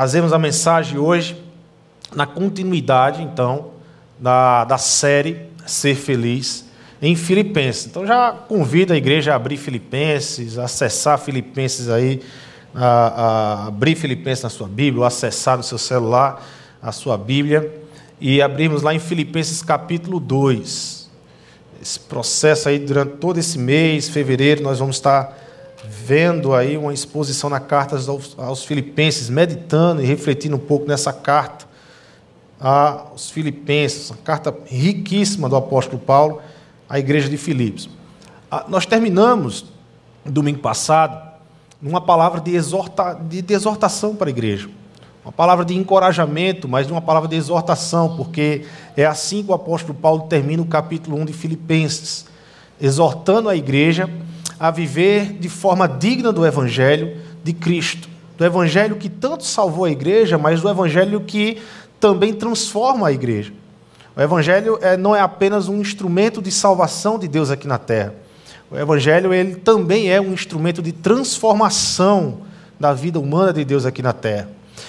trazemos a mensagem hoje na continuidade, então, da, da série Ser Feliz em Filipenses. Então já convido a igreja a abrir Filipenses, acessar Filipenses aí, a, a abrir Filipenses na sua Bíblia, ou acessar no seu celular a sua Bíblia e abrirmos lá em Filipenses capítulo 2. Esse processo aí durante todo esse mês, fevereiro, nós vamos estar vendo aí uma exposição na carta aos, aos Filipenses, meditando e refletindo um pouco nessa carta aos Filipenses, uma carta riquíssima do apóstolo Paulo à igreja de Filipos. Ah, nós terminamos, domingo passado, numa palavra de, exorta, de, de exortação para a igreja. Uma palavra de encorajamento, mas uma palavra de exortação, porque é assim que o apóstolo Paulo termina o capítulo 1 de Filipenses, exortando a igreja a viver de forma digna do evangelho de Cristo. Do evangelho que tanto salvou a igreja, mas do evangelho que também transforma a igreja. O Evangelho é, não é apenas um instrumento de salvação de Deus aqui na terra. O Evangelho ele também é um instrumento de transformação da vida humana de Deus aqui na terra.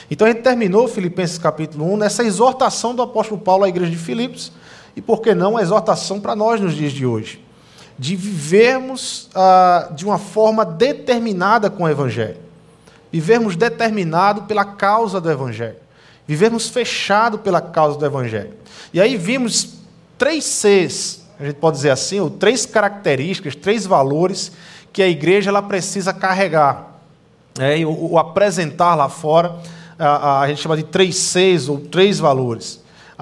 Então a gente terminou Filipenses capítulo 1 nessa exortação do apóstolo Paulo à igreja de Filipos, e por que não a exortação para nós nos dias de hoje? De vivermos ah, de uma forma determinada com o Evangelho. Vivermos determinado pela causa do Evangelho. Vivermos fechado pela causa do Evangelho. E aí vimos três Cs, a gente pode dizer assim, ou três características, três valores que a igreja ela precisa carregar. É, e o, o, apresentar lá fora, a, a, gente chama de três Cs ou três valores.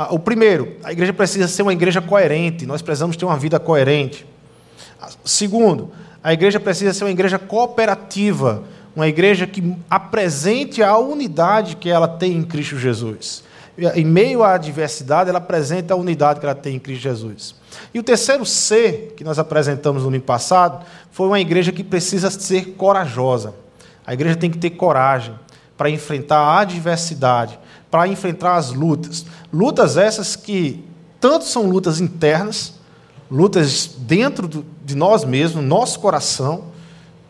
o primeiro, a igreja precisa ser uma igreja coerente, nós precisamos ter uma vida coerente. Segundo, a igreja precisa ser uma igreja cooperativa, uma igreja que apresente a unidade que ela tem em Cristo Jesus em meio à adversidade, ela apresenta a unidade que ela tem em Cristo Jesus. E o terceiro C, que nós apresentamos no ano passado, foi uma igreja que precisa ser corajosa. A igreja tem que ter coragem para enfrentar a adversidade, para enfrentar as lutas. Lutas essas que tanto são lutas internas, lutas dentro de nós mesmos, nosso coração,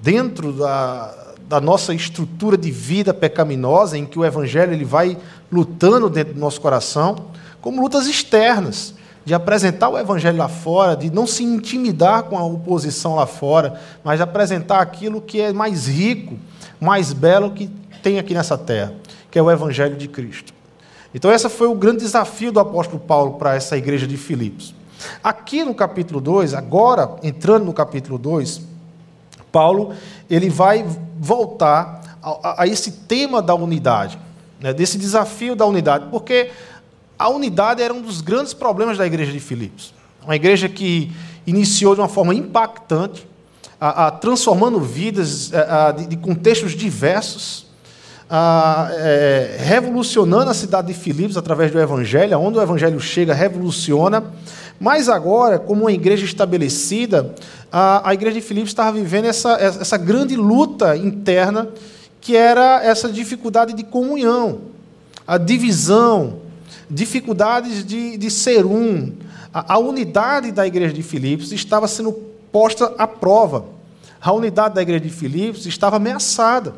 dentro da, da nossa estrutura de vida pecaminosa, em que o Evangelho ele vai lutando dentro do nosso coração, como lutas externas, de apresentar o Evangelho lá fora, de não se intimidar com a oposição lá fora, mas apresentar aquilo que é mais rico, mais belo que tem aqui nessa terra, que é o Evangelho de Cristo. Então, esse foi o grande desafio do apóstolo Paulo para essa igreja de Filipos. Aqui no capítulo 2, agora entrando no capítulo 2, Paulo ele vai voltar a, a esse tema da unidade, né, desse desafio da unidade, porque a unidade era um dos grandes problemas da igreja de Filipos. Uma igreja que iniciou de uma forma impactante, a, a transformando vidas a, de, de, contextos diversos, é, revolucionando a cidade de Filipos através do Evangelho, onde o Evangelho chega, revoluciona. Mas agora, como uma igreja estabelecida, a, a igreja de Filipos estava vivendo essa, essa grande luta interna, que era essa dificuldade de comunhão, a divisão, dificuldades de, de ser um. A, a unidade da igreja de Filipos estava sendo posta à prova. A unidade da igreja de Filipos estava ameaçada.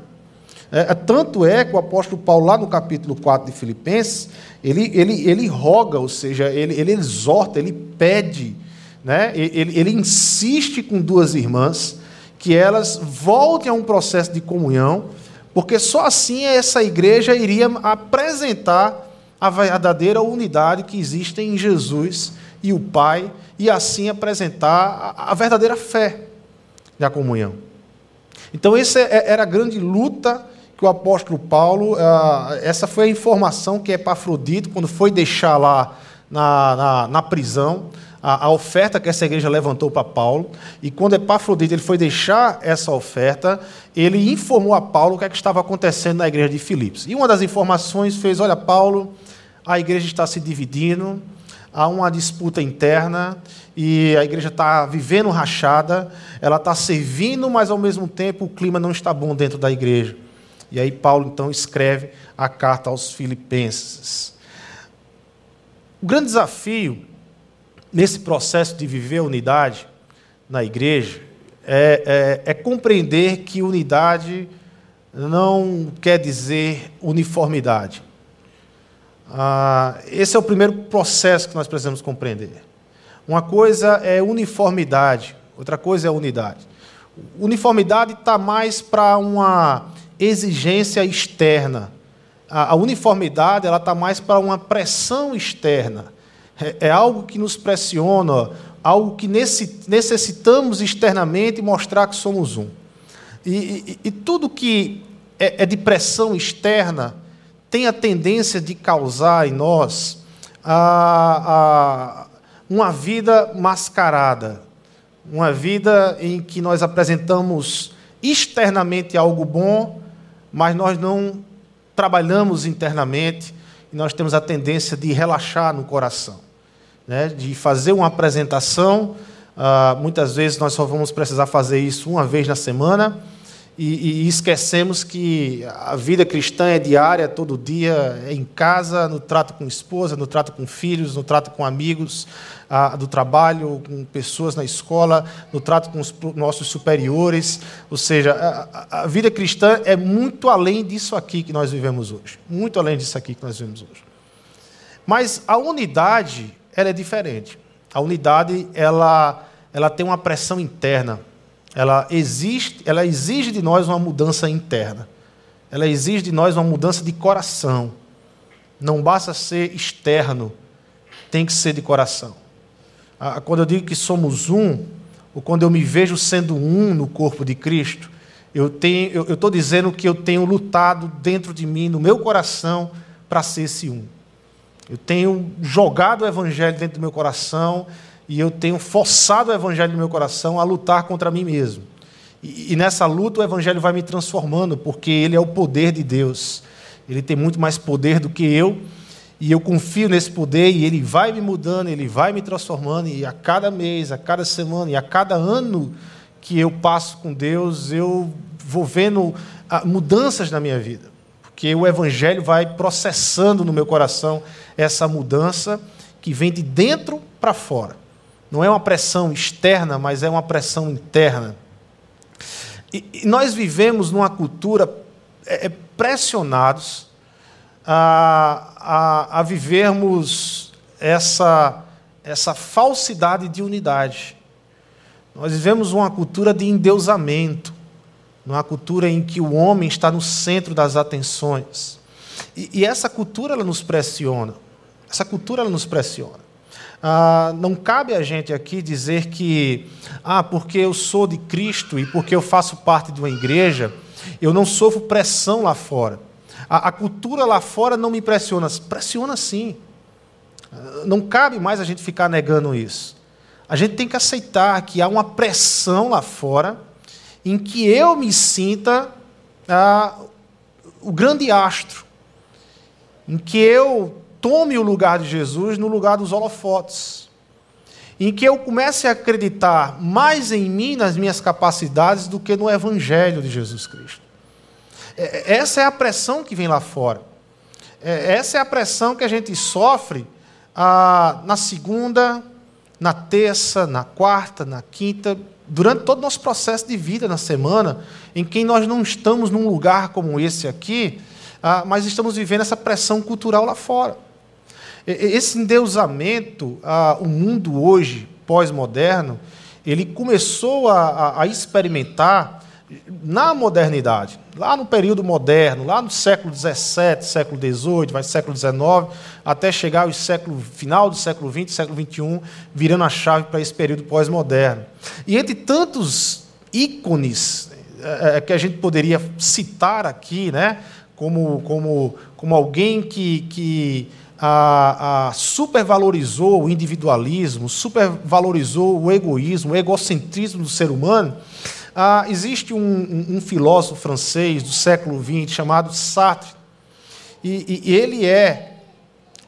É, é, tanto é que o apóstolo Paulo, lá no capítulo 4 de Filipenses, ele, ele, ele roga, ou seja, ele, ele exorta, ele pede, né? ele, ele insiste com duas irmãs que elas voltem a um processo de comunhão, porque só assim essa igreja iria apresentar a verdadeira unidade que existe em Jesus e o Pai, e assim apresentar a verdadeira fé da comunhão. Então, essa é, era a grande luta que o apóstolo Paulo, ah, essa foi a informação que Epafrodito, quando foi deixar lá na, na, na prisão, a, a, oferta que essa igreja levantou para Paulo, e quando Epafrodito ele foi deixar essa oferta, ele informou a Paulo o que, é que estava acontecendo na igreja de Filipos. E uma das informações fez: olha, Paulo, a igreja está se dividindo, há uma disputa interna, e a igreja está vivendo rachada, ela está servindo, mas ao mesmo tempo o clima não está bom dentro da igreja. E aí Paulo então escreve a carta aos Filipenses. O grande desafio nesse processo de viver a unidade na igreja é, é, é compreender que unidade não quer dizer uniformidade. Ah, esse é o primeiro processo que nós precisamos compreender. Uma coisa é uniformidade, outra coisa é unidade. Uniformidade está mais para uma exigência externa. A, a uniformidade ela está mais para uma pressão externa. É, é, algo que nos pressiona, algo que necessitamos externamente mostrar que somos um. E, e, e tudo que é, é de pressão externa tem a tendência de causar em nós a, a, uma vida mascarada, uma vida em que nós apresentamos externamente algo bom, mas nós não trabalhamos internamente e nós temos a tendência de relaxar no coração, né? de fazer uma apresentação. Uh, muitas vezes nós só vamos precisar fazer isso uma vez na semana e, e, esquecemos que a vida cristã é diária, todo dia, é em casa, no trato com esposa, no trato com filhos, no trato com amigos ah, do trabalho, com pessoas na escola, no trato com os nossos superiores. Ou seja, a, a vida cristã é muito além disso aqui que nós vivemos hoje. Muito além disso aqui que nós vivemos hoje. Mas a unidade, ela é diferente. A unidade, ela, ela tem uma pressão interna ela, existe, ela exige de nós uma mudança interna. Ela exige de nós uma mudança de coração. Não basta ser externo, tem que ser de coração. Quando eu digo que somos um, ou quando eu me vejo sendo um no corpo de Cristo, eu estou dizendo que eu tenho lutado dentro de mim, no meu coração, para ser esse um. Eu tenho jogado o Evangelho dentro do meu coração e eu tenho forçado o Evangelho no meu coração a lutar contra mim mesmo. E, e nessa luta o Evangelho vai me transformando, porque ele é o poder de Deus. Ele tem muito mais poder do que eu, e eu confio nesse poder, e ele vai me mudando, ele vai me transformando, e a cada mês, a cada semana, e a cada ano que eu passo com Deus, eu vou vendo ah, mudanças na minha vida. Porque o Evangelho vai processando no meu coração essa mudança que vem de dentro para fora. Não é uma pressão externa, mas é uma pressão interna. E, nós vivemos numa cultura é, é, pressionados a, a, a vivermos essa, essa falsidade de unidade. Nós vivemos uma cultura de endeusamento, numa cultura em que o homem está no centro das atenções. E, e essa cultura ela nos pressiona. Essa cultura ela nos pressiona. Ah, não cabe a gente aqui dizer que, ah, porque eu sou de Cristo e porque eu faço parte de uma igreja, eu não sofro pressão lá fora. A, a cultura lá fora não me pressiona. Pressiona sim. Não cabe mais a gente ficar negando isso. A gente tem que aceitar que há uma pressão lá fora em que eu me sinta ah, o grande astro, em que eu tome o lugar de Jesus no lugar dos holofotes. Em que eu comece a acreditar mais em mim, nas minhas capacidades, do que no Evangelho de Jesus Cristo. É, essa é a pressão que vem lá fora. É, essa é a pressão que a gente sofre ah, na segunda, na terça, na quarta, na quinta, durante todo o nosso processo de vida na semana, em que nós não estamos num lugar como esse aqui, ah, mas estamos vivendo essa pressão cultural lá fora. Esse endeusamento, ah, o mundo hoje, pós-moderno, ele começou a, experimentar na modernidade, lá no período moderno, lá no século XVII, século XVIII, vai século XIX, até chegar ao século final do século XX, século XXI, virando a chave para esse período pós-moderno. E entre tantos ícones é, que a gente poderia citar aqui, né, como, como, como alguém que, que a, a supervalorizou o individualismo, supervalorizou o egoísmo, o egocentrismo do ser humano, ah, existe um, um, um, filósofo francês do século XX chamado Sartre, e, e ele é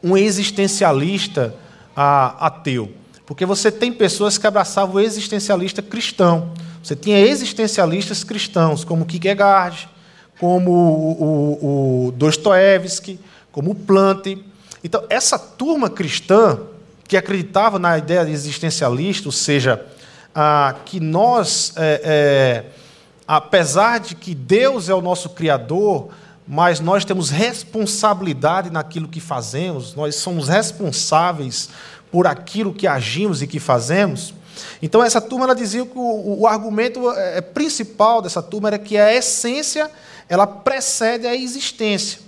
um existencialista ah, ateu, porque você tem pessoas que abraçavam o existencialista cristão. Você tinha existencialistas cristãos, como Kierkegaard, como o, o, o Dostoevsky, como Plante, então, essa turma cristã que acreditava na ideia existencialista, ou seja, que nós é, apesar de que Deus é o nosso Criador, mas nós temos responsabilidade naquilo que fazemos, nós somos responsáveis por aquilo que agimos e que fazemos. Então, essa turma ela dizia que o, o argumento é, principal dessa turma era que a essência ela precede a existência.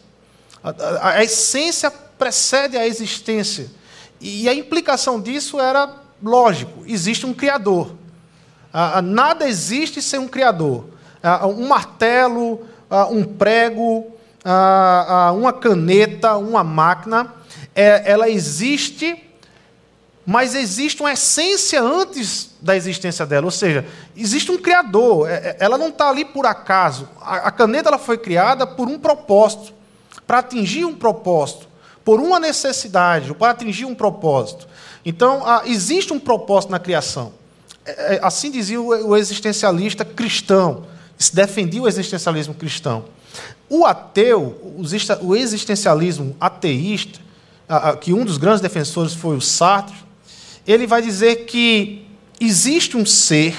A, a, a essência precede a existência. E a implicação disso era lógico: existe um Criador. Nada existe sem um Criador. Um martelo, um prego, uma caneta, uma máquina, é, ela existe, mas existe uma essência antes da existência dela. Ou seja, existe um Criador. É, é, ela não está ali por acaso. A caneta ela foi criada por um propósito, para atingir um propósito por uma necessidade, para atingir um propósito. Então, existe um propósito na criação. É, é, assim dizia o existencialista cristão, se defendia o existencialismo cristão. O ateu, o existencialismo ateísta, que um dos grandes defensores foi o Sartre, ele vai dizer que existe um ser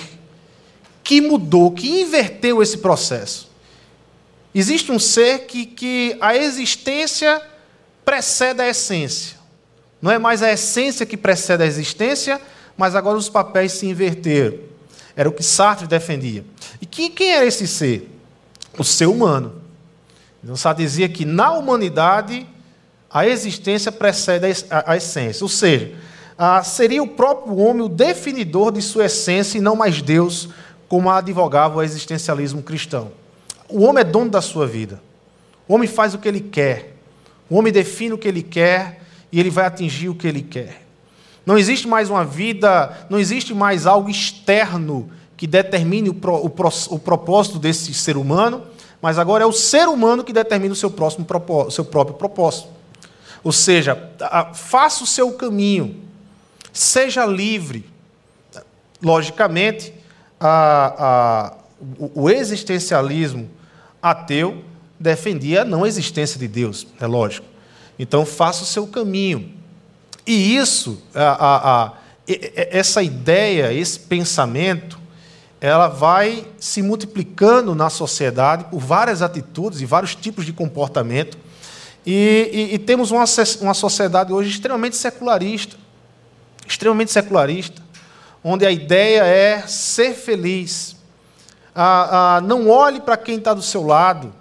que mudou, que inverteu esse processo. Existe um ser que, que a existência precede a essência. Não é mais a essência que precede a existência, mas agora os papéis se inverteram. Era o que Sartre defendia. E quem, quem era esse ser? O ser humano. Então, Sartre dizia que na humanidade a existência precede a, essência. Ou seja, seria o próprio homem o definidor de sua essência e não mais Deus, como advogava o existencialismo cristão. O homem é dono da sua vida. O homem faz o que ele quer. O homem define o que ele quer e ele vai atingir o que ele quer. Não existe mais uma vida, não existe mais algo externo que determine o, pro, o, pro, o propósito desse ser humano, mas agora é o ser humano que determina o seu, próximo propósito, seu próprio propósito. Ou seja, faça o seu caminho, seja livre. Logicamente, a, a, o existencialismo ateu defendia a não existência de Deus, é lógico. Então, faça o seu caminho. E isso, a, a, a, essa ideia, esse pensamento, ela vai se multiplicando na sociedade por várias atitudes e vários tipos de comportamento. E, e, e temos uma, uma sociedade hoje extremamente secularista extremamente secularista, onde a ideia é ser feliz. Ah, ah, não olhe para quem está do seu lado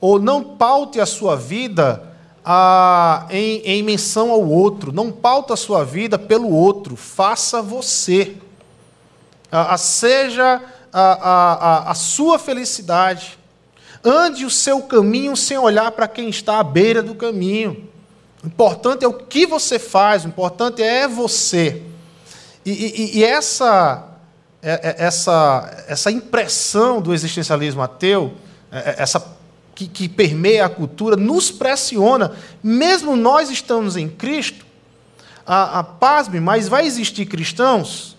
ou não paute a sua vida ah, em, em menção ao outro, não pauta a sua vida pelo outro, faça você. Seja a, a, a sua felicidade. Ande o seu caminho sem olhar para quem está à beira do caminho. O importante é o que você faz, o importante é você. E, e, e essa, é, é, essa, essa impressão do existencialismo ateu, é, essa que, que permeia a cultura nos pressiona, mesmo nós estamos em Cristo, a, a pasme, mas vai existir cristãos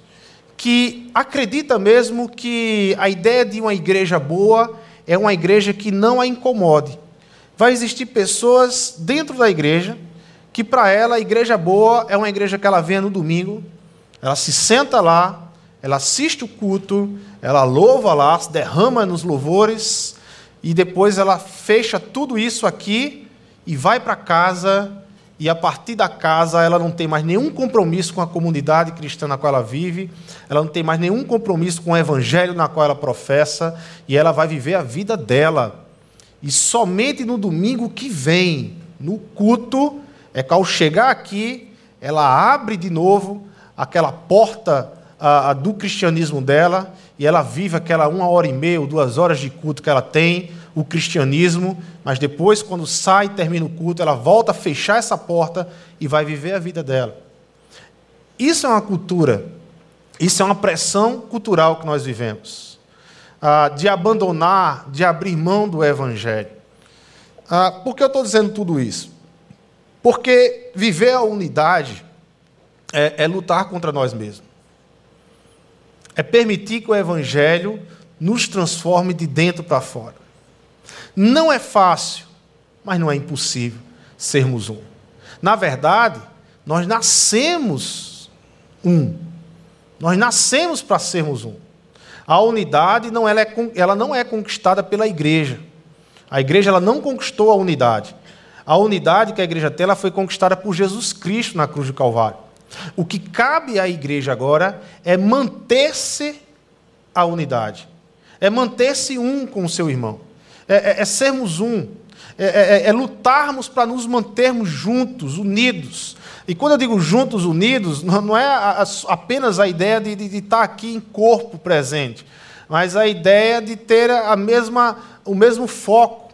que acredita mesmo que a ideia de uma igreja boa é uma igreja que não a incomode. Vai existir pessoas dentro da igreja que para ela a igreja boa é uma igreja que ela vem no domingo, ela se senta lá, ela assiste o culto, ela louva lá, se derrama nos louvores, e depois ela fecha tudo isso aqui e vai para casa, e a partir da casa ela não tem mais nenhum compromisso com a comunidade cristã na qual ela vive, ela não tem mais nenhum compromisso com o evangelho na qual ela professa, e ela vai viver a vida dela. E somente no domingo que vem, no culto, é que ao chegar aqui, ela abre de novo aquela porta do cristianismo dela e ela vive aquela uma hora e meia ou duas horas de culto que ela tem, o cristianismo, mas depois, quando sai e termina o culto, ela volta a fechar essa porta e vai viver a vida dela. Isso é uma cultura, isso é uma pressão cultural que nós vivemos, ah, de abandonar, de abrir mão do evangelho. Ah, por que eu estou dizendo tudo isso? Porque viver a unidade é, é lutar contra nós mesmos é permitir que o Evangelho nos transforme de dentro para fora. Não é fácil, mas não é impossível sermos um. Na verdade, nós nascemos um. Nós nascemos para sermos um. A unidade não, ela, é, ela não é conquistada pela igreja. A igreja ela não conquistou a unidade. A unidade que a igreja tem ela foi conquistada por Jesus Cristo na cruz do Calvário. O que cabe à igreja agora é manter-se a unidade, é manter-se um com o seu irmão, é, é, é sermos um, é, é, é, é lutarmos para nos mantermos juntos, unidos. E quando eu digo juntos, unidos, não é apenas a ideia de, de, de estar aqui em corpo presente, mas a ideia de ter a mesma, o mesmo foco,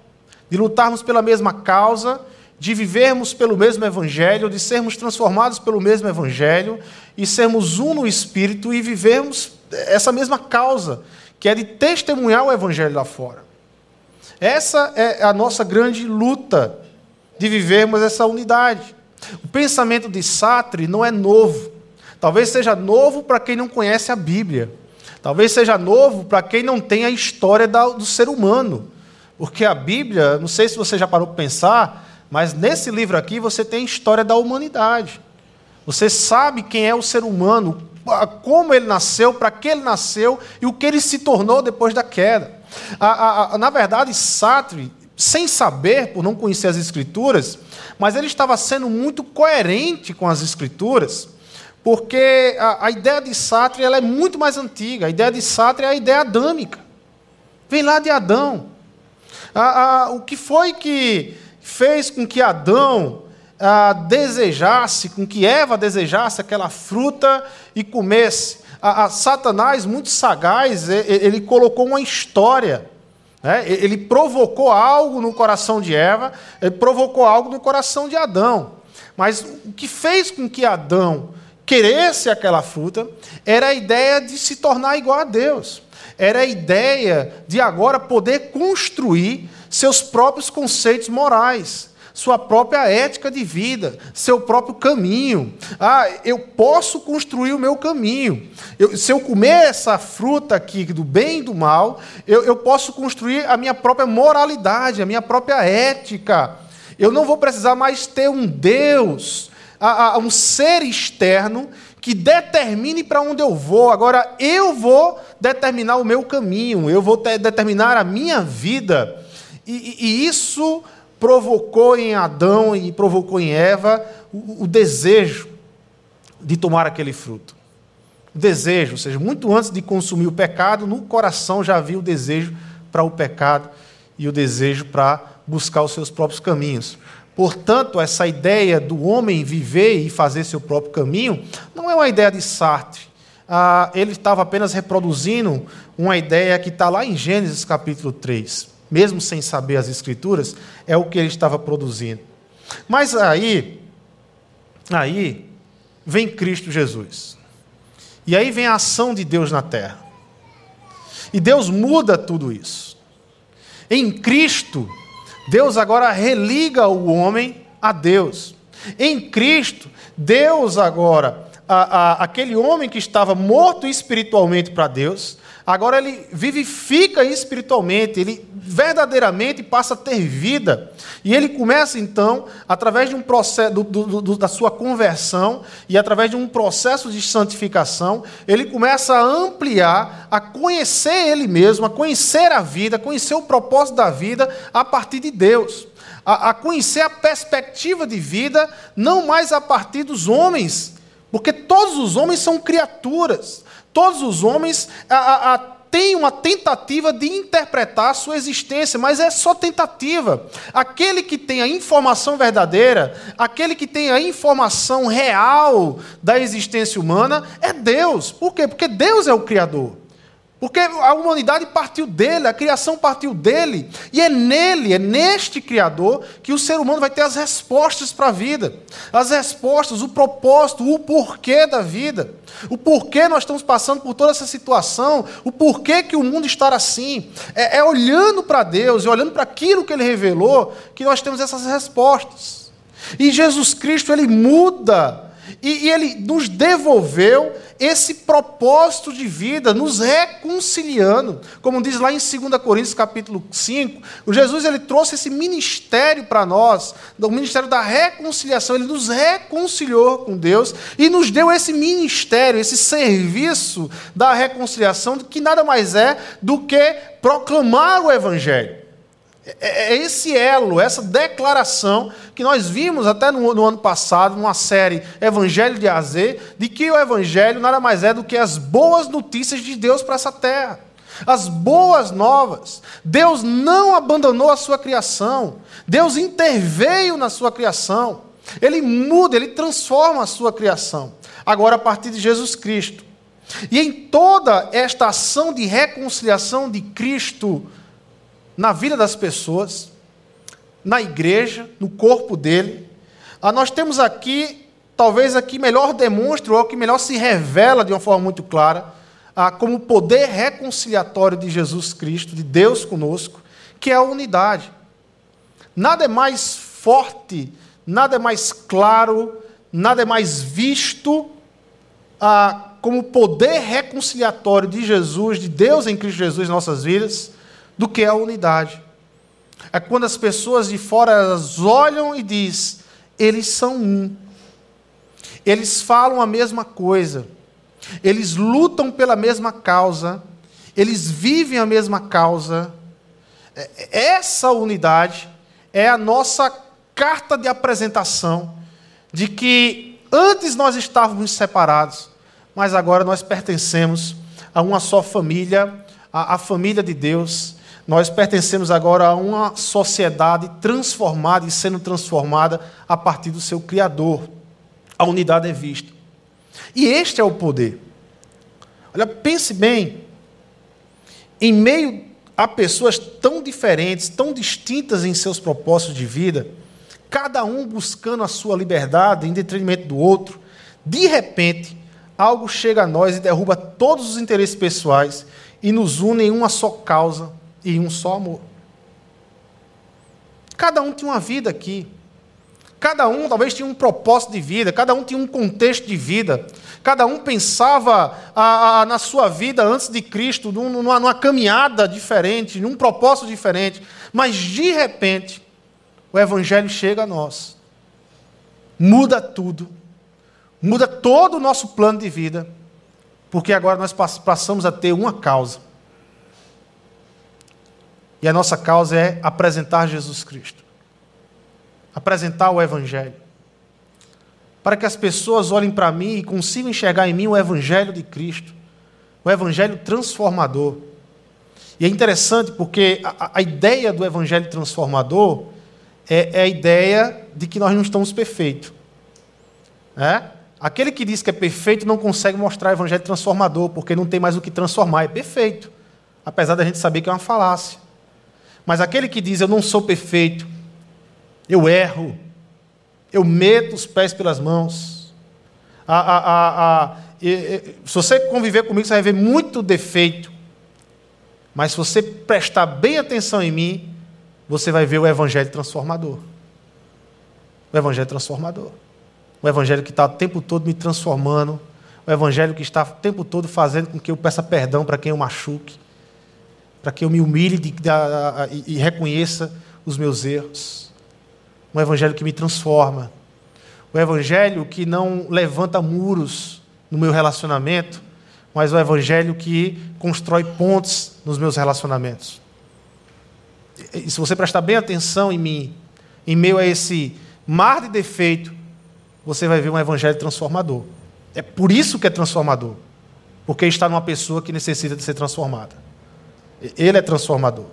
de lutarmos pela mesma causa, de vivermos pelo mesmo Evangelho, de sermos transformados pelo mesmo Evangelho e sermos um no Espírito e vivermos essa mesma causa, que é de testemunhar o Evangelho lá fora. Essa é a nossa grande luta de vivermos essa unidade. O pensamento de Sartre não é novo. Talvez seja novo para quem não conhece a Bíblia. Talvez seja novo para quem não tem a história do ser humano. Porque a Bíblia, não sei se você já parou para pensar, mas nesse livro aqui você tem a história da humanidade. Você sabe quem é o ser humano, como ele nasceu, para que ele nasceu e o que ele se tornou depois da queda. A, a, a, na verdade, Sartre, sem saber, por não conhecer as Escrituras, mas ele estava sendo muito coerente com as Escrituras, porque a, ideia de Sartre ela é muito mais antiga. A ideia de Sartre é a ideia adâmica. Vem lá de Adão. o que foi que fez com que Adão ah, desejasse, com que Eva desejasse aquela fruta e comesse. A, a Satanás, muito sagaz, ele, colocou uma história. Né? Ele provocou algo no coração de Eva, ele provocou algo no coração de Adão. Mas o que fez com que Adão queresse aquela fruta era a ideia de se tornar igual a Deus. Era a ideia de agora poder construir seus próprios conceitos morais sua própria ética de vida, seu próprio caminho. Ah, eu posso construir o meu caminho. Eu, se eu comer essa fruta aqui do bem e do mal, eu, eu posso construir a minha própria moralidade, a minha própria ética. Eu não vou precisar mais ter um Deus, a, a, um ser externo que determine para onde eu vou. Agora eu vou determinar o meu caminho, eu vou determinar a minha vida. E, e isso provocou em Adão e provocou em Eva o, o desejo de tomar aquele fruto. O desejo, ou seja, muito antes de consumir o pecado, no coração já havia o desejo para o pecado e o desejo para buscar os seus próprios caminhos. Portanto, essa ideia do homem viver e fazer seu próprio caminho não é uma ideia de Sartre. Ah, ele estava apenas reproduzindo uma ideia que está lá em Gênesis capítulo 3 mesmo sem saber as escrituras, é o que ele estava produzindo. Mas aí, aí vem Cristo Jesus. E aí vem a ação de Deus na terra. E Deus muda tudo isso. Em Cristo, Deus agora religa o homem a Deus. Em Cristo, Deus agora, a, a, aquele homem que estava morto espiritualmente para Deus, agora ele vivifica espiritualmente, ele verdadeiramente passa a ter vida. E ele começa então, através de um processo do, do, do, da sua conversão e através de um processo de santificação, ele começa a ampliar, a conhecer ele mesmo, a conhecer a vida, a conhecer o propósito da vida a partir de Deus. A, a conhecer a perspectiva de vida, não mais a partir dos homens, porque todos os homens são criaturas. Todos os homens a, a, a, têm uma tentativa de interpretar sua existência, mas é só tentativa. Aquele que tem a informação verdadeira, aquele que tem a informação real da existência humana, é Deus. Por quê? Porque Deus é o Criador. Porque a humanidade partiu dele, a criação partiu dele, e é nele, é neste Criador, que o ser humano vai ter as respostas para a vida, as respostas, o propósito, o porquê da vida, o porquê nós estamos passando por toda essa situação, o porquê que o mundo está assim. É, é olhando para Deus e olhando para aquilo que Ele revelou que nós temos essas respostas. E Jesus Cristo, Ele muda E, e, ele nos devolveu esse propósito de vida, nos reconciliando. Como diz lá em 2 Coríntios capítulo 5, o Jesus ele trouxe esse ministério para nós, o ministério da reconciliação. Ele nos reconciliou com Deus e nos deu esse ministério, esse serviço da reconciliação, que nada mais é do que proclamar o Evangelho. É, é esse elo, essa declaração que nós vimos até no, no, ano passado, numa série Evangelho de Azer, de que o Evangelho nada mais é do que as boas notícias de Deus para essa terra. As boas novas. Deus não abandonou a sua criação. Deus interveio na sua criação. Ele muda, ele transforma a sua criação. Agora, a partir de Jesus Cristo. E em toda esta ação de reconciliação de Cristo na vida das pessoas, na igreja, no corpo dele. Ah, nós temos aqui, talvez aqui melhor demonstre, ou que melhor se revela de uma forma muito clara, ah, como o poder reconciliatório de Jesus Cristo, de Deus conosco, que é a unidade. Nada é mais forte, nada é mais claro, nada é mais visto ah, como poder reconciliatório de Jesus, de Deus em Cristo Jesus em nossas vidas, do que a unidade. É quando as pessoas de fora elas olham e diz: eles são um. Eles falam a mesma coisa. Eles lutam pela mesma causa. Eles vivem a mesma causa. É, essa unidade é a nossa carta de apresentação de que antes nós estávamos separados, mas agora nós pertencemos a uma só família, a, a família de Deus, nós pertencemos agora a uma sociedade transformada e sendo transformada a partir do seu Criador. A unidade é vista. E este é o poder. Olha, pense bem. Em meio a pessoas tão diferentes, tão distintas em seus propósitos de vida, cada um buscando a sua liberdade em detrimento do outro, de repente, algo chega a nós e derruba todos os interesses pessoais e nos une em uma só causa, e um só amor. Cada um tinha uma vida aqui. Cada um talvez tinha um propósito de vida, cada um tinha um contexto de vida, cada um pensava a, a, na sua vida antes de Cristo, numa, numa caminhada diferente, num propósito diferente, mas de repente o Evangelho chega a nós, muda tudo, muda todo o nosso plano de vida, porque agora nós passamos a ter uma causa e a nossa causa é apresentar Jesus Cristo. Apresentar o Evangelho. Para que as pessoas olhem para mim e consigam enxergar em mim o Evangelho de Cristo. O Evangelho transformador. E é interessante porque a, a ideia do Evangelho transformador é, é, a ideia de que nós não estamos perfeitos. É? Aquele que diz que é perfeito não consegue mostrar o Evangelho transformador, porque não tem mais o que transformar. É perfeito. Apesar da gente saber que é uma falácia. Mas aquele que diz eu não sou perfeito, eu erro, eu meto os pés pelas mãos. Se você conviver comigo, você vai ver muito defeito. Mas se você prestar bem atenção em mim, você vai ver o Evangelho transformador. O Evangelho transformador. O Evangelho que está o tempo todo me transformando. O Evangelho que está o tempo todo fazendo com que eu peça perdão para quem eu machuque para que eu me humilhe de, e, e reconheça os meus erros. Um evangelho que me transforma. Um evangelho que não levanta muros no meu relacionamento, mas um evangelho que constrói pontes nos meus relacionamentos. E se você prestar bem atenção em mim, em meio a esse mar de defeito, você vai ver um evangelho transformador. É por isso que é transformador, porque está numa pessoa que necessita de ser transformada. Ele é transformador.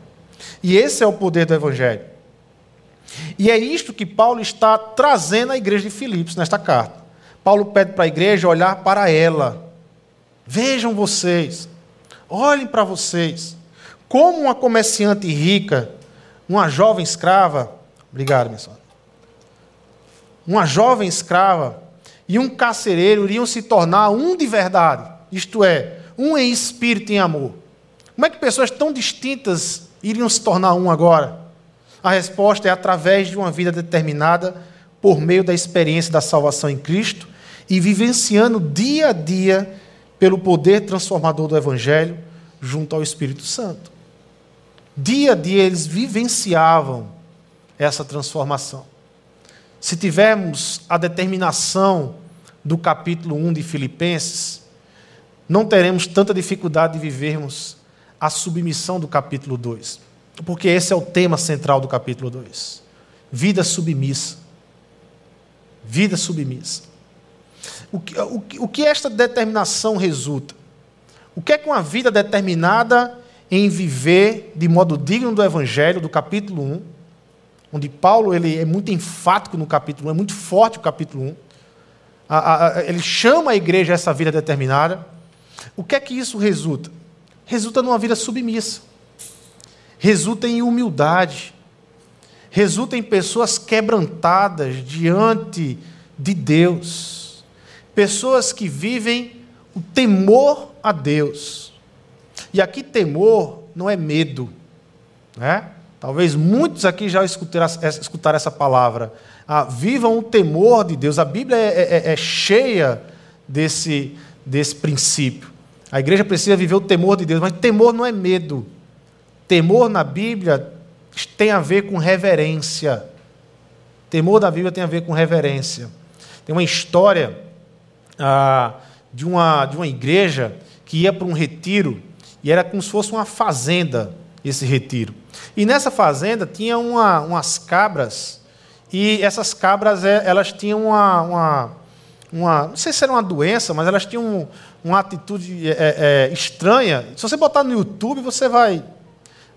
E esse é o poder do Evangelho. E é isto que Paulo está trazendo à igreja de Filipos nesta carta. Paulo pede para a igreja olhar para ela. Vejam vocês, olhem para vocês. Como uma comerciante rica, uma jovem escrava, obrigado, minha senhora. Uma jovem escrava e um carcereiro iriam se tornar um de verdade, isto é, um em espírito e em amor. Como é que pessoas tão distintas iriam se tornar um agora? A resposta é através de uma vida determinada por meio da experiência da salvação em Cristo e vivenciando dia a dia pelo poder transformador do Evangelho junto ao Espírito Santo. Dia a dia eles vivenciavam essa transformação. Se tivermos a determinação do capítulo 1 de Filipenses, não teremos tanta dificuldade de vivermos a submissão do capítulo 2. Porque esse é o tema central do capítulo 2. Vida submissa. Vida submissa. O que, o, o que esta determinação resulta? O que é que uma vida determinada em viver de modo digno do Evangelho, do capítulo 1, onde Paulo ele é muito enfático no capítulo 1, é muito forte o capítulo 1. A, a, ele chama a igreja a essa vida determinada. O que é que isso resulta? Resulta numa vida submissa. Resulta em humildade. Resulta em pessoas quebrantadas diante de Deus. Pessoas que vivem o temor a Deus. E aqui temor não é medo, né? Talvez muitos aqui já escutaram, essa palavra. Ah, vivam o temor de Deus. A Bíblia é, é, é cheia desse, desse princípio. A igreja precisa viver o temor de Deus, mas temor não é medo. Temor na Bíblia tem a ver com reverência. Temor da Bíblia tem a ver com reverência. Tem uma história ah, de, uma, de uma igreja que ia para um retiro e era como se fosse uma fazenda esse retiro. E nessa fazenda tinha uma, umas cabras e essas cabras é, elas tinham uma, uma, uma, não sei se era uma doença, mas elas tinham uma atitude é, é, estranha. Se você botar no YouTube, você vai.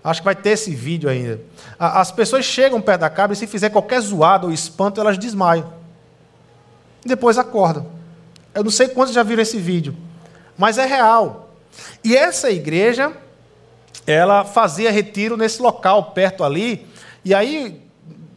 Acho que vai ter esse vídeo ainda. As pessoas chegam perto da cabra e se fizer qualquer zoada ou espanto, elas desmaiam. E depois acordam. Eu não sei quantos já viram esse vídeo, mas é real. E essa igreja, ela fazia retiro nesse local, perto ali, e aí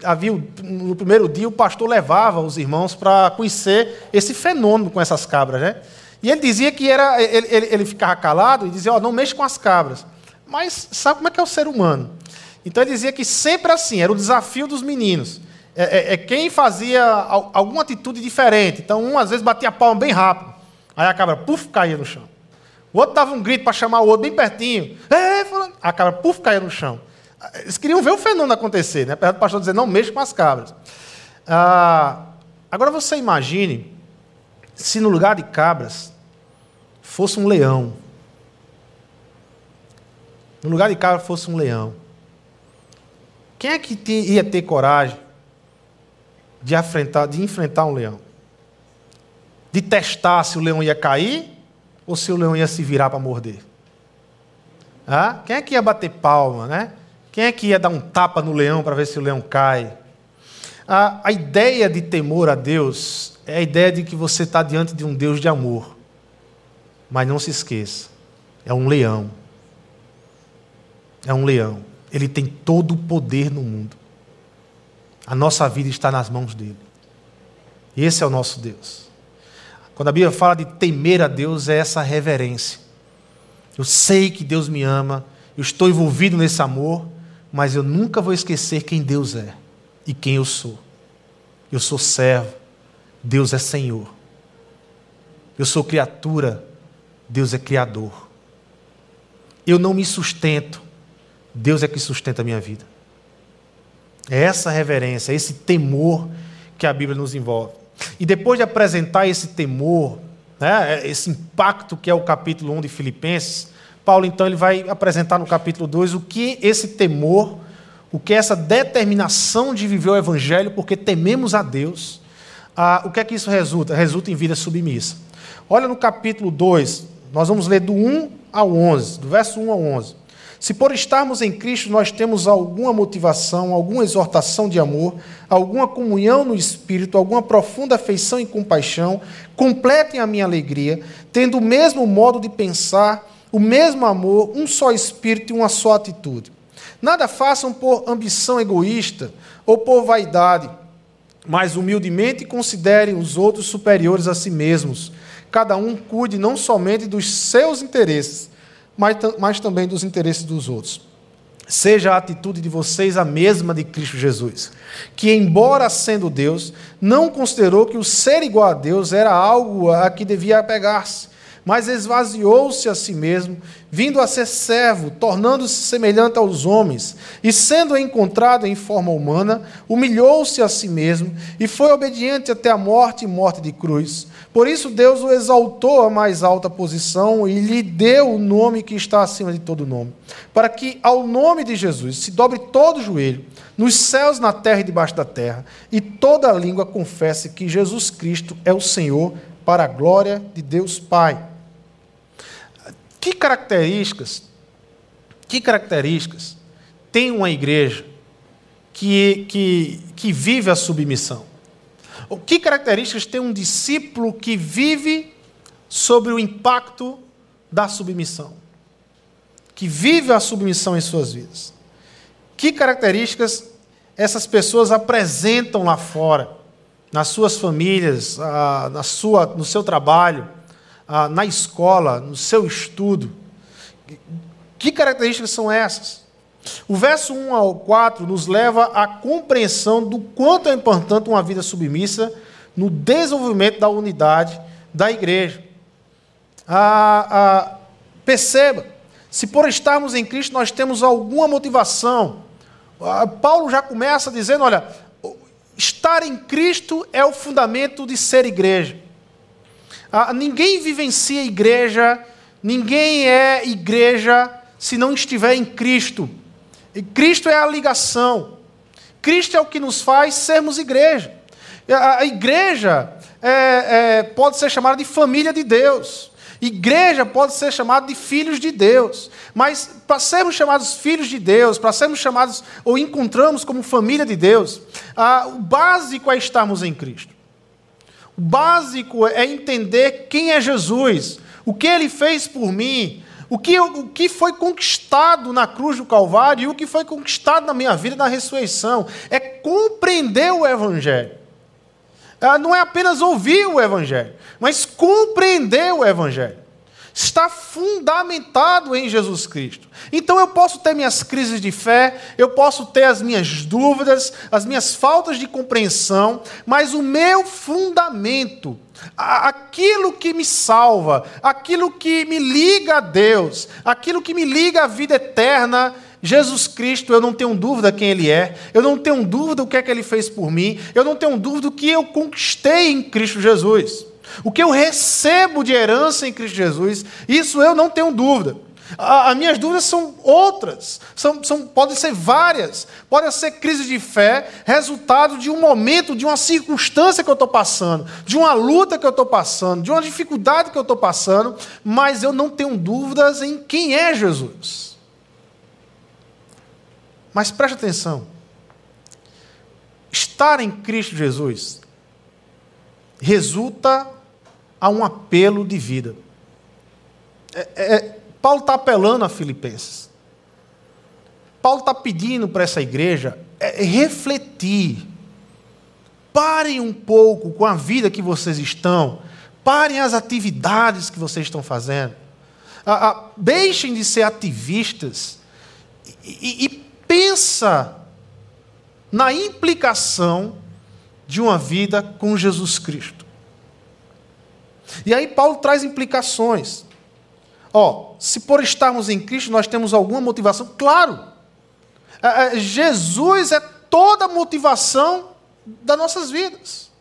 havia no primeiro dia o pastor levava os irmãos para conhecer esse fenômeno com essas cabras, né? E ele dizia que era ele, ele, ele ficava calado e dizia, ó, oh, não mexe com as cabras. Mas sabe como é que é o ser humano? Então ele dizia que sempre assim, era o desafio dos meninos. É, é, é quem fazia alguma atitude diferente. Então um às vezes batia a palma bem rápido. Aí a cabra, puf, caía no chão. O outro dava um grito para chamar o outro bem pertinho. É, a cabra, puf, caía no chão. Eles queriam ver o fenômeno acontecer, né? Apesar do pastor dizer, não mexa com as cabras. Ah, agora você imagine se no lugar de cabras fosse um leão. No lugar de cabra fosse um leão. Quem é que ia ter coragem de enfrentar, de enfrentar um leão? De testar se o leão ia cair ou se o leão ia se virar para morder? Ah? Quem é que ia bater palma, né? Quem é que ia dar um tapa no leão para ver se o leão cai? A, a ideia de temor a Deus é a ideia de que você está diante de um Deus de amor. Mas não se esqueça, é um leão. É um leão. Ele tem todo o poder no mundo. A nossa vida está nas mãos dele. E esse é o nosso Deus. Quando a Bíblia fala de temer a Deus, é essa reverência. Eu sei que Deus me ama, eu estou envolvido nesse amor, mas eu nunca vou esquecer quem Deus é e quem eu sou. Eu sou servo, Deus é Senhor. Eu sou criatura, Deus é Criador. Eu não me sustento, Deus é que sustenta a minha vida. É essa reverência, esse temor que a Bíblia nos envolve. E depois de apresentar esse temor, né, esse impacto que é o capítulo 1 de Filipenses, Paulo, então, ele vai apresentar no capítulo 2 o que esse temor, o que essa determinação de viver o Evangelho, porque tememos a Deus, ah, o que é que isso resulta? Resulta em vida submissa. Olha no capítulo 2, nós vamos ler do 1 ao 11, do verso 1 ao 11. Se por estarmos em Cristo nós temos alguma motivação, alguma exortação de amor, alguma comunhão no Espírito, alguma profunda afeição e compaixão, completem a minha alegria, tendo o mesmo modo de pensar, o mesmo amor, um só espírito e uma só atitude. Nada façam por ambição egoísta ou por vaidade, mas humildemente considerem os outros superiores a si mesmos. Cada um cuide não somente dos seus interesses, mas, mas também dos interesses dos outros. seja a atitude de vocês a mesma de Cristo Jesus, que, embora sendo Deus, não considerou que o ser igual a Deus era algo a que devia apegar-se, mas esvaziou-se a si mesmo, vindo a ser servo, tornando-se semelhante aos homens, e sendo encontrado em forma humana, humilhou-se a si mesmo e foi obediente até a morte e morte de cruz. Por isso Deus o exaltou à mais alta posição e lhe deu o nome que está acima de todo nome, para que ao nome de Jesus se dobre todo o joelho, nos céus, na terra e debaixo da terra, e toda língua confesse que Jesus Cristo é o Senhor, para a glória de Deus Pai. Que características, que características tem uma igreja que, que, que vive a submissão? O que características tem um discípulo que vive sobre o impacto da submissão? Que vive a submissão em suas vidas? Que características essas pessoas apresentam lá fora, nas suas famílias, ah, na sua, no seu trabalho? Ah, na escola, no seu estudo. Que características são essas? O verso 1 ao 4 nos leva à compreensão do quanto é importante uma vida submissa no desenvolvimento da unidade da igreja. Ah, ah, perceba, se por estarmos em Cristo nós temos alguma motivação, ah, Paulo já começa dizendo: olha, estar em Cristo é o fundamento de ser igreja. Ah, ninguém vivencia igreja, ninguém é igreja se não estiver em Cristo. E Cristo é a ligação. Cristo é o que nos faz sermos igreja. A, a igreja é, é, pode ser chamada de família de Deus. Igreja pode ser chamada de filhos de Deus. Mas para sermos chamados filhos de Deus, para sermos chamados ou encontramos como família de Deus, ah, o básico é estarmos em Cristo. O básico é entender quem é Jesus, o que ele fez por mim, o que, o que foi conquistado na cruz do Calvário e o que foi conquistado na minha vida na ressurreição. É compreender o Evangelho. Ah, não é apenas ouvir o Evangelho, mas compreender o Evangelho está fundamentado em Jesus Cristo. Então eu posso ter minhas crises de fé, eu posso ter as minhas dúvidas, as minhas faltas de compreensão, mas o meu fundamento, aquilo que me salva, aquilo que me liga a Deus, aquilo que me liga à vida eterna, Jesus Cristo, eu não tenho dúvida quem Ele é, eu não tenho dúvida o que é que Ele fez por mim, eu não tenho dúvida o que eu conquistei em Cristo Jesus. O que eu recebo de herança em Cristo Jesus, isso eu não tenho dúvida. As minhas dúvidas são outras, são, são, podem ser várias. Podem ser crise de fé, resultado de um momento, de uma circunstância que eu estou passando, de uma luta que eu estou passando, de uma dificuldade que eu estou passando, mas eu não tenho dúvidas em quem é Jesus. Mas preste atenção: estar em Cristo Jesus resulta a um apelo de vida. É, é, Paulo está apelando a Filipenses. Paulo está pedindo para essa igreja é, refletir. Parem um pouco com a vida que vocês estão. Parem as atividades que vocês estão fazendo. Deixem de ser ativistas e, e, e pensa na implicação de uma vida com Jesus Cristo. E aí Paulo traz implicações. Ó, se por estarmos em Cristo nós temos alguma motivação, claro. É, é, Jesus é toda a motivação das nossas vidas.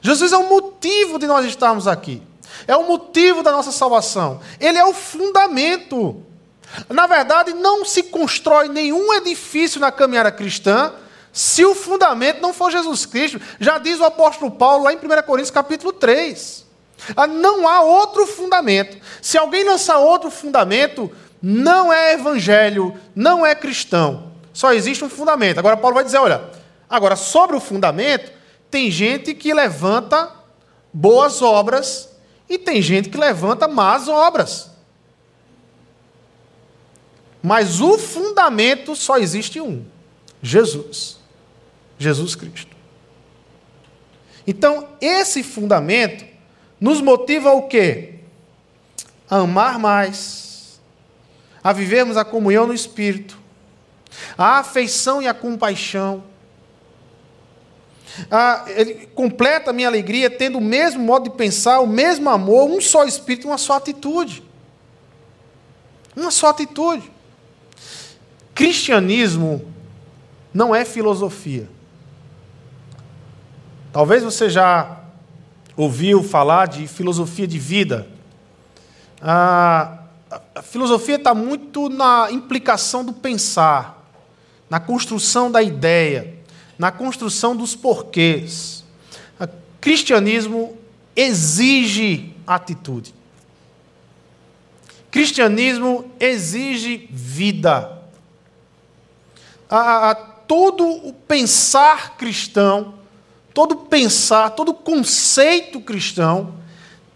Jesus é o motivo de nós estarmos aqui. É o motivo da nossa salvação. Ele é o fundamento. Na verdade, não se constrói nenhum edifício na caminhada cristã se o fundamento não for Jesus Cristo. Já diz o apóstolo Paulo lá em 1 Coríntios capítulo 3. Ah, não há outro fundamento. Se alguém lançar outro fundamento, não é evangelho, não é cristão. Só existe um fundamento. Agora Paulo vai dizer, olha, agora sobre o fundamento, tem gente que levanta boas obras e tem gente que levanta más obras. Mas o fundamento só existe um: Jesus. Jesus Cristo. Então, esse fundamento nos motiva o quê? A amar mais, a vivermos a comunhão no Espírito, a afeição e a compaixão. Ah, ele completa a minha alegria tendo o mesmo modo de pensar, o mesmo amor, um só espírito, uma só atitude. Uma só atitude. Cristianismo não é filosofia. Talvez você já ouviu falar de filosofia de vida. A filosofia está muito na implicação do pensar, na construção da ideia, na construção dos porquês. O cristianismo exige atitude. Cristianismo exige vida. A, a, todo o pensar cristão, todo pensar, todo conceito cristão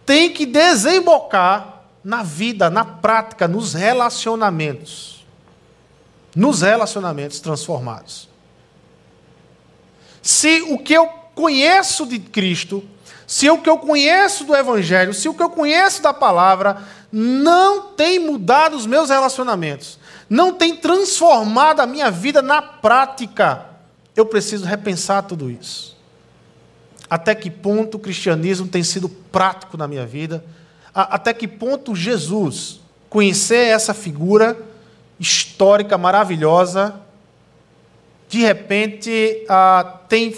tem que desembocar na vida, na prática, nos relacionamentos. Nos relacionamentos transformados. Se o que eu conheço de Cristo, se o que eu conheço do Evangelho, se o que eu conheço da palavra não tem mudado os meus relacionamentos, não tem transformado a minha vida na prática, eu preciso repensar tudo isso. Até que ponto o cristianismo tem sido prático na minha vida? Até que ponto Jesus, conhecer essa figura histórica maravilhosa, de repente tem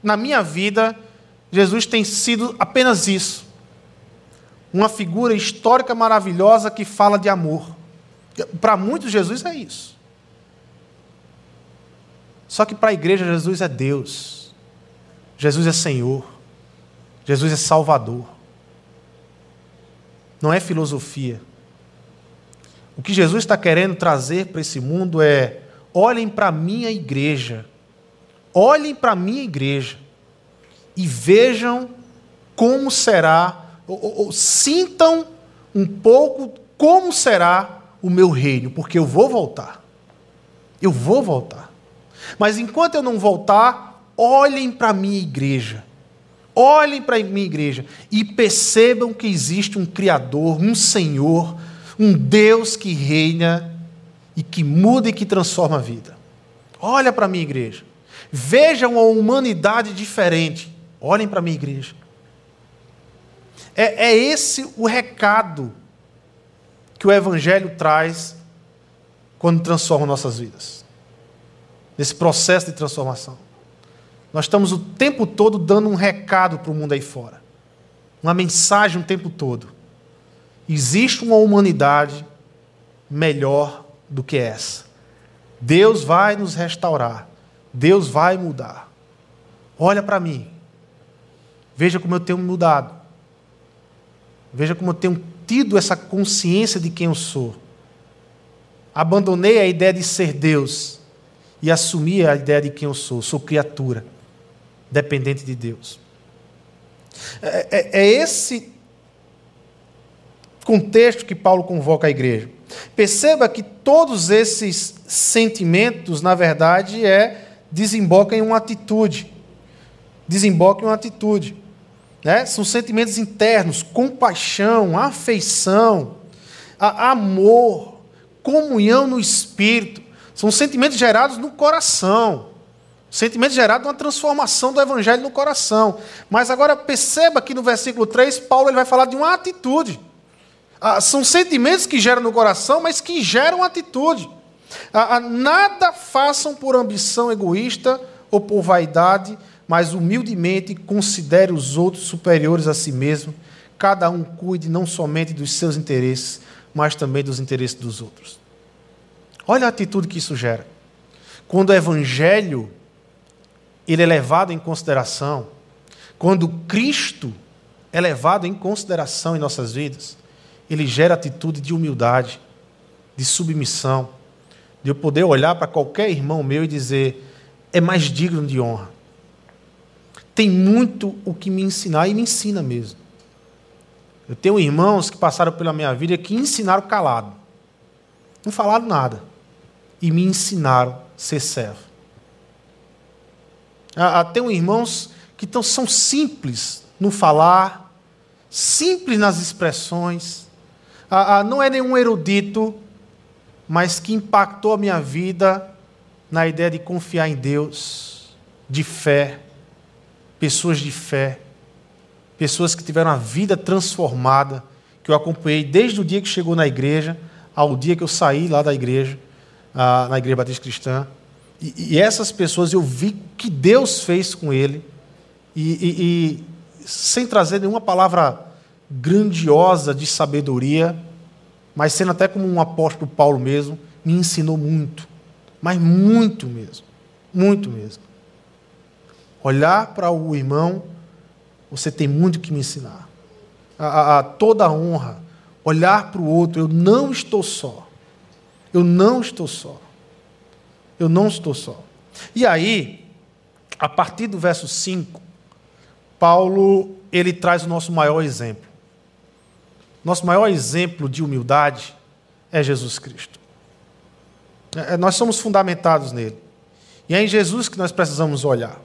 na minha vida, Jesus tem sido apenas isso uma figura histórica maravilhosa que fala de amor. Para muitos, Jesus é isso. Só que para a igreja, Jesus é Deus. Jesus é Senhor. Jesus é Salvador. Não é filosofia. O que Jesus está querendo trazer para esse mundo é: olhem para a minha igreja. Olhem para a minha igreja. E vejam como será ou, ou, ou sintam um pouco como será o meu reino, porque eu vou voltar. Eu vou voltar. Mas enquanto eu não voltar, olhem para a minha igreja. Olhem para a minha igreja e percebam que existe um Criador, um Senhor, um Deus que reina e que muda e que transforma a vida. Olha para a minha igreja. Vejam a humanidade diferente. Olhem para a minha igreja. É, é esse o recado que o Evangelho traz quando transforma nossas vidas. Nesse processo de transformação. Nós estamos o tempo todo dando um recado para o mundo aí fora. Uma mensagem o tempo todo. Existe uma humanidade melhor do que essa. Deus vai nos restaurar. Deus vai mudar. Olha para mim. Veja como eu tenho mudado. Veja como eu tenho tido essa consciência de quem eu sou. Abandonei a ideia de ser Deus e assumi a ideia de quem eu sou. Sou criatura, dependente de Deus. É, é, é esse contexto que Paulo convoca a igreja. Perceba que todos esses sentimentos, na verdade, é desembocam em uma atitude. Desembocam em uma atitude. Né? São sentimentos internos, compaixão, afeição, amor, comunhão no espírito. São sentimentos gerados no coração. Sentimentos gerados numa transformação do evangelho no coração. Mas agora perceba que no versículo 3, Paulo ele vai falar de uma atitude. Ah, são sentimentos que geram no coração, mas que geram atitude. Ah, ah, nada façam por ambição egoísta ou por vaidade, mas humildemente considere os outros superiores a si mesmo. Cada um cuide não somente dos seus interesses, mas também dos interesses dos outros. Olha a atitude que isso gera. Quando o evangelho ele é levado em consideração, quando Cristo é levado em consideração em nossas vidas, ele gera atitude de humildade, de submissão, de eu poder olhar para qualquer irmão meu e dizer: é mais digno de honra tem muito o que me ensinar e me ensina mesmo. Eu tenho irmãos que passaram pela minha vida que ensinaram calado. Não falaram nada. E me ensinaram ser servo. Ah, ah, tenho irmãos que são simples no falar, simples nas expressões. Ah, ah, não é nenhum erudito, mas que impactou a minha vida na ideia de confiar em Deus, de fé, pessoas de fé, pessoas que tiveram a vida transformada, que eu acompanhei desde o dia que chegou na igreja ao dia que eu saí lá da igreja, na Igreja Batista Cristã. E, e, essas pessoas eu vi que Deus fez com ele, e, e, e sem trazer nenhuma palavra grandiosa de sabedoria, mas sendo até como um apóstolo Paulo mesmo, me ensinou muito, mas muito mesmo, muito mesmo. Olhar para o irmão, você tem muito que me ensinar. A, a, a toda a honra, olhar para o outro, eu não estou só. Eu não estou só. Eu não estou só. E aí, a partir do verso 5, Paulo ele traz o nosso maior exemplo. Nosso maior exemplo de humildade é Jesus Cristo. É, nós somos fundamentados nele. E é em Jesus que nós precisamos olhar.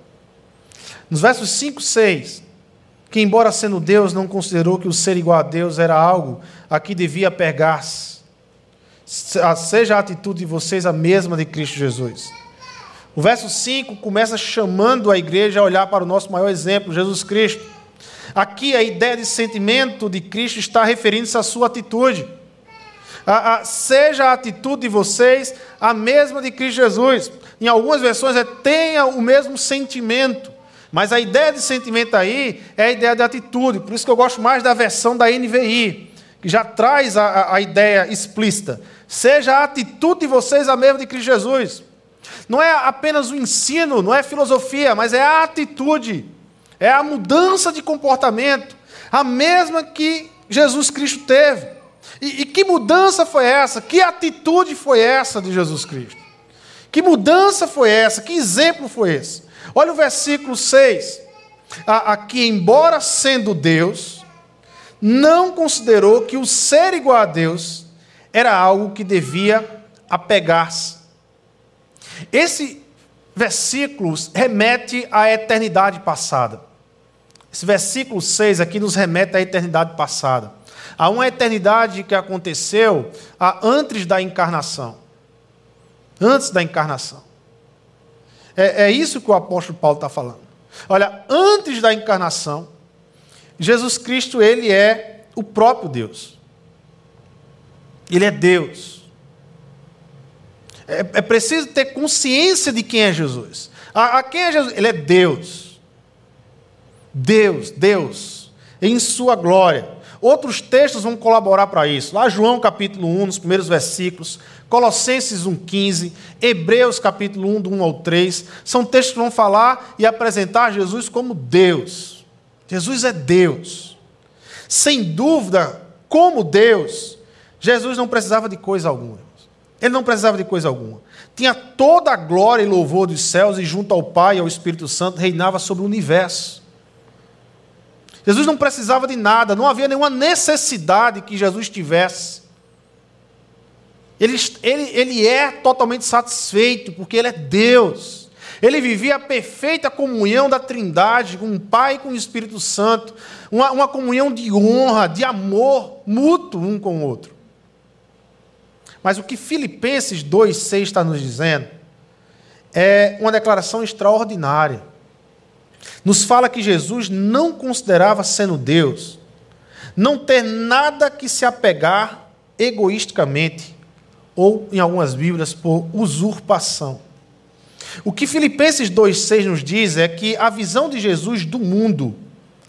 Nos versos 5, 6, que, embora sendo Deus, não considerou que o ser igual a Deus era algo a que devia pegar-se. Seja a atitude de vocês a mesma de Cristo Jesus. O verso 5 começa chamando a igreja a olhar para o nosso maior exemplo, Jesus Cristo. Aqui a ideia de sentimento de Cristo está referindo-se à sua atitude. A, a, seja a atitude de vocês a mesma de Cristo Jesus. Em algumas versões é tenha o mesmo sentimento. Mas a ideia de sentimento aí é a ideia de atitude. Por isso que eu gosto mais da versão da NVI, já traz a, a ideia explícita. Seja a atitude de vocês a mesma de Cristo Jesus. Não é apenas o ensino, não é filosofia, mas é a atitude. É a mudança de comportamento. A mesma que Jesus Cristo teve. E, e que mudança foi essa? Que atitude foi essa de Jesus Cristo? Que mudança foi essa? Que exemplo foi esse? Olha o versículo 6. Aqui, embora sendo Deus, não considerou que o ser igual a Deus era algo que devia apegar-se. Esse versículo remete à eternidade passada. Esse versículo 6 aqui nos remete à eternidade passada. A uma eternidade que aconteceu antes da encarnação. Antes da encarnação. É, é isso que o apóstolo Paulo está falando. Olha, antes da encarnação, Jesus Cristo ele é o próprio Deus. Ele é Deus. É, é preciso ter consciência de quem é Jesus. A, a, quem é Jesus? Ele é Deus. Deus, Deus, em sua glória. Outros textos vão colaborar para isso. Lá João capítulo 1, nos primeiros versículos, Colossenses 1,15, Hebreus capítulo 1, do 1 ao 3, são textos que vão falar e apresentar Jesus como Deus. Jesus é Deus. Sem dúvida, como Deus, Jesus não precisava de coisa alguma. Ele não precisava de coisa alguma. Tinha toda a glória e louvor dos céus e junto ao Pai e ao Espírito Santo reinava sobre o universo. Jesus não precisava de nada, não havia nenhuma necessidade que Jesus tivesse. Ele, ele, ele é totalmente satisfeito, porque ele é Deus. Ele vivia a perfeita comunhão da Trindade, com o Pai e com o Espírito Santo, uma, uma comunhão de honra, de amor mútuo um com o outro. Mas o que Filipenses 2,6 está nos dizendo é uma declaração extraordinária. Nos fala que Jesus não considerava sendo Deus, não ter nada que se apegar egoisticamente ou em algumas Bíblias por usurpação. O que Filipenses 2,6 nos diz é que a visão de Jesus do mundo,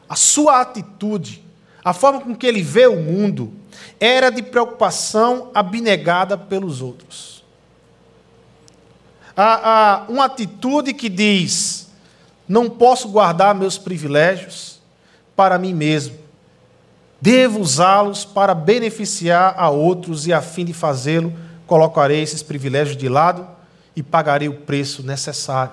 a sua atitude, a forma com que ele vê o mundo, era de preocupação abnegada pelos outros. Há, há uma atitude que diz: não posso guardar meus privilégios para mim mesmo, devo usá-los para beneficiar a outros e a fim de fazê-lo colocarei esses privilégios de lado e pagarei o preço necessário.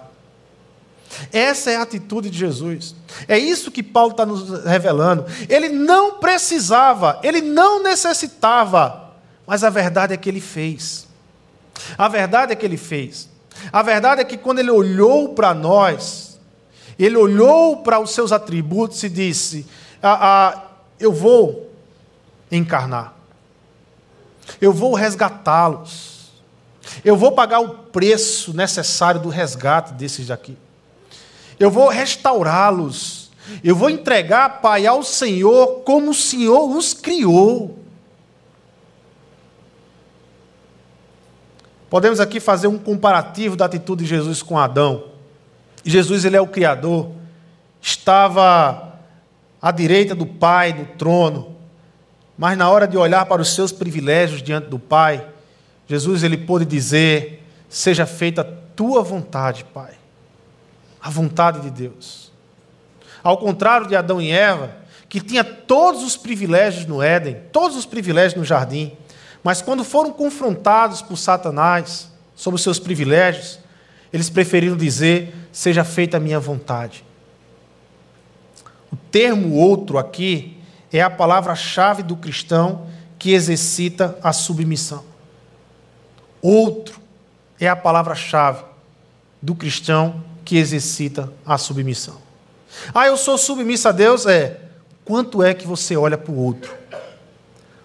Essa é a atitude de Jesus. É isso que Paulo está nos revelando. Ele não precisava, ele não necessitava, mas a verdade é que ele fez. A verdade é que ele fez. A verdade é que quando ele olhou para nós, ele olhou para os seus atributos e disse: ah, ah, Eu vou encarnar eu vou resgatá-los. Eu vou pagar o preço necessário do resgate desses daqui. Eu vou restaurá-los. Eu vou entregar, Pai, ao Senhor como o Senhor os criou. Podemos aqui fazer um comparativo da atitude de Jesus com Adão. Jesus, ele é o Criador, estava à direita do Pai, no trono, mas na hora de olhar para os seus privilégios diante do Pai, Jesus ele pôde dizer: Seja feita a tua vontade, Pai. A vontade de Deus. Ao contrário de Adão e Eva, que tinha todos os privilégios no Éden, todos os privilégios no jardim, mas quando foram confrontados por Satanás sobre os seus privilégios, eles preferiram dizer: Seja feita a minha vontade. O termo outro aqui é a palavra-chave do cristão que exercita a submissão. Outro é a palavra-chave do cristão que exercita a submissão. Ah, eu sou submissa a Deus? É. Quanto é que você olha para o outro?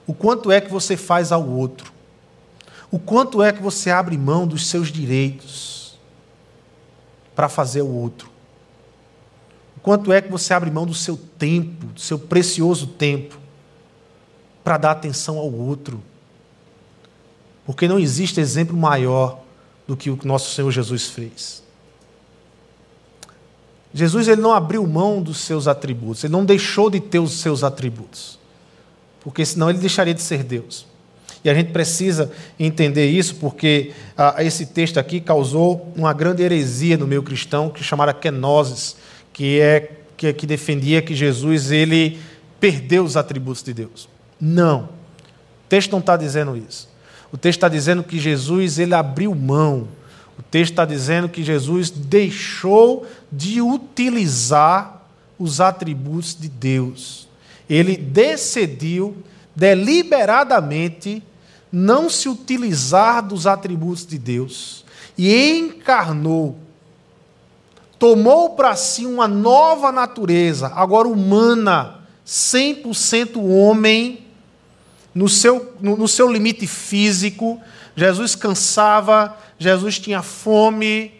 O quanto é que você faz ao outro? O quanto é que você abre mão dos seus direitos para fazer o outro? O quanto é que você abre mão do seu tempo, do seu precioso tempo, para dar atenção ao outro? Porque não existe exemplo maior do que o que nosso Senhor Jesus fez. Jesus ele não abriu mão dos seus atributos, ele não deixou de ter os seus atributos, porque senão ele deixaria de ser Deus. E a gente precisa entender isso porque ah, esse texto aqui causou uma grande heresia no meio cristão que chamara kenosis, que é que, que defendia que Jesus ele perdeu os atributos de Deus. Não, o texto não está dizendo isso. O texto está dizendo que Jesus ele abriu mão. O texto está dizendo que Jesus deixou de utilizar os atributos de Deus. Ele decidiu deliberadamente não se utilizar dos atributos de Deus e encarnou, tomou para si uma nova natureza, agora humana, 100% homem no seu, no, no seu limite físico. Jesus cansava, Jesus tinha fome,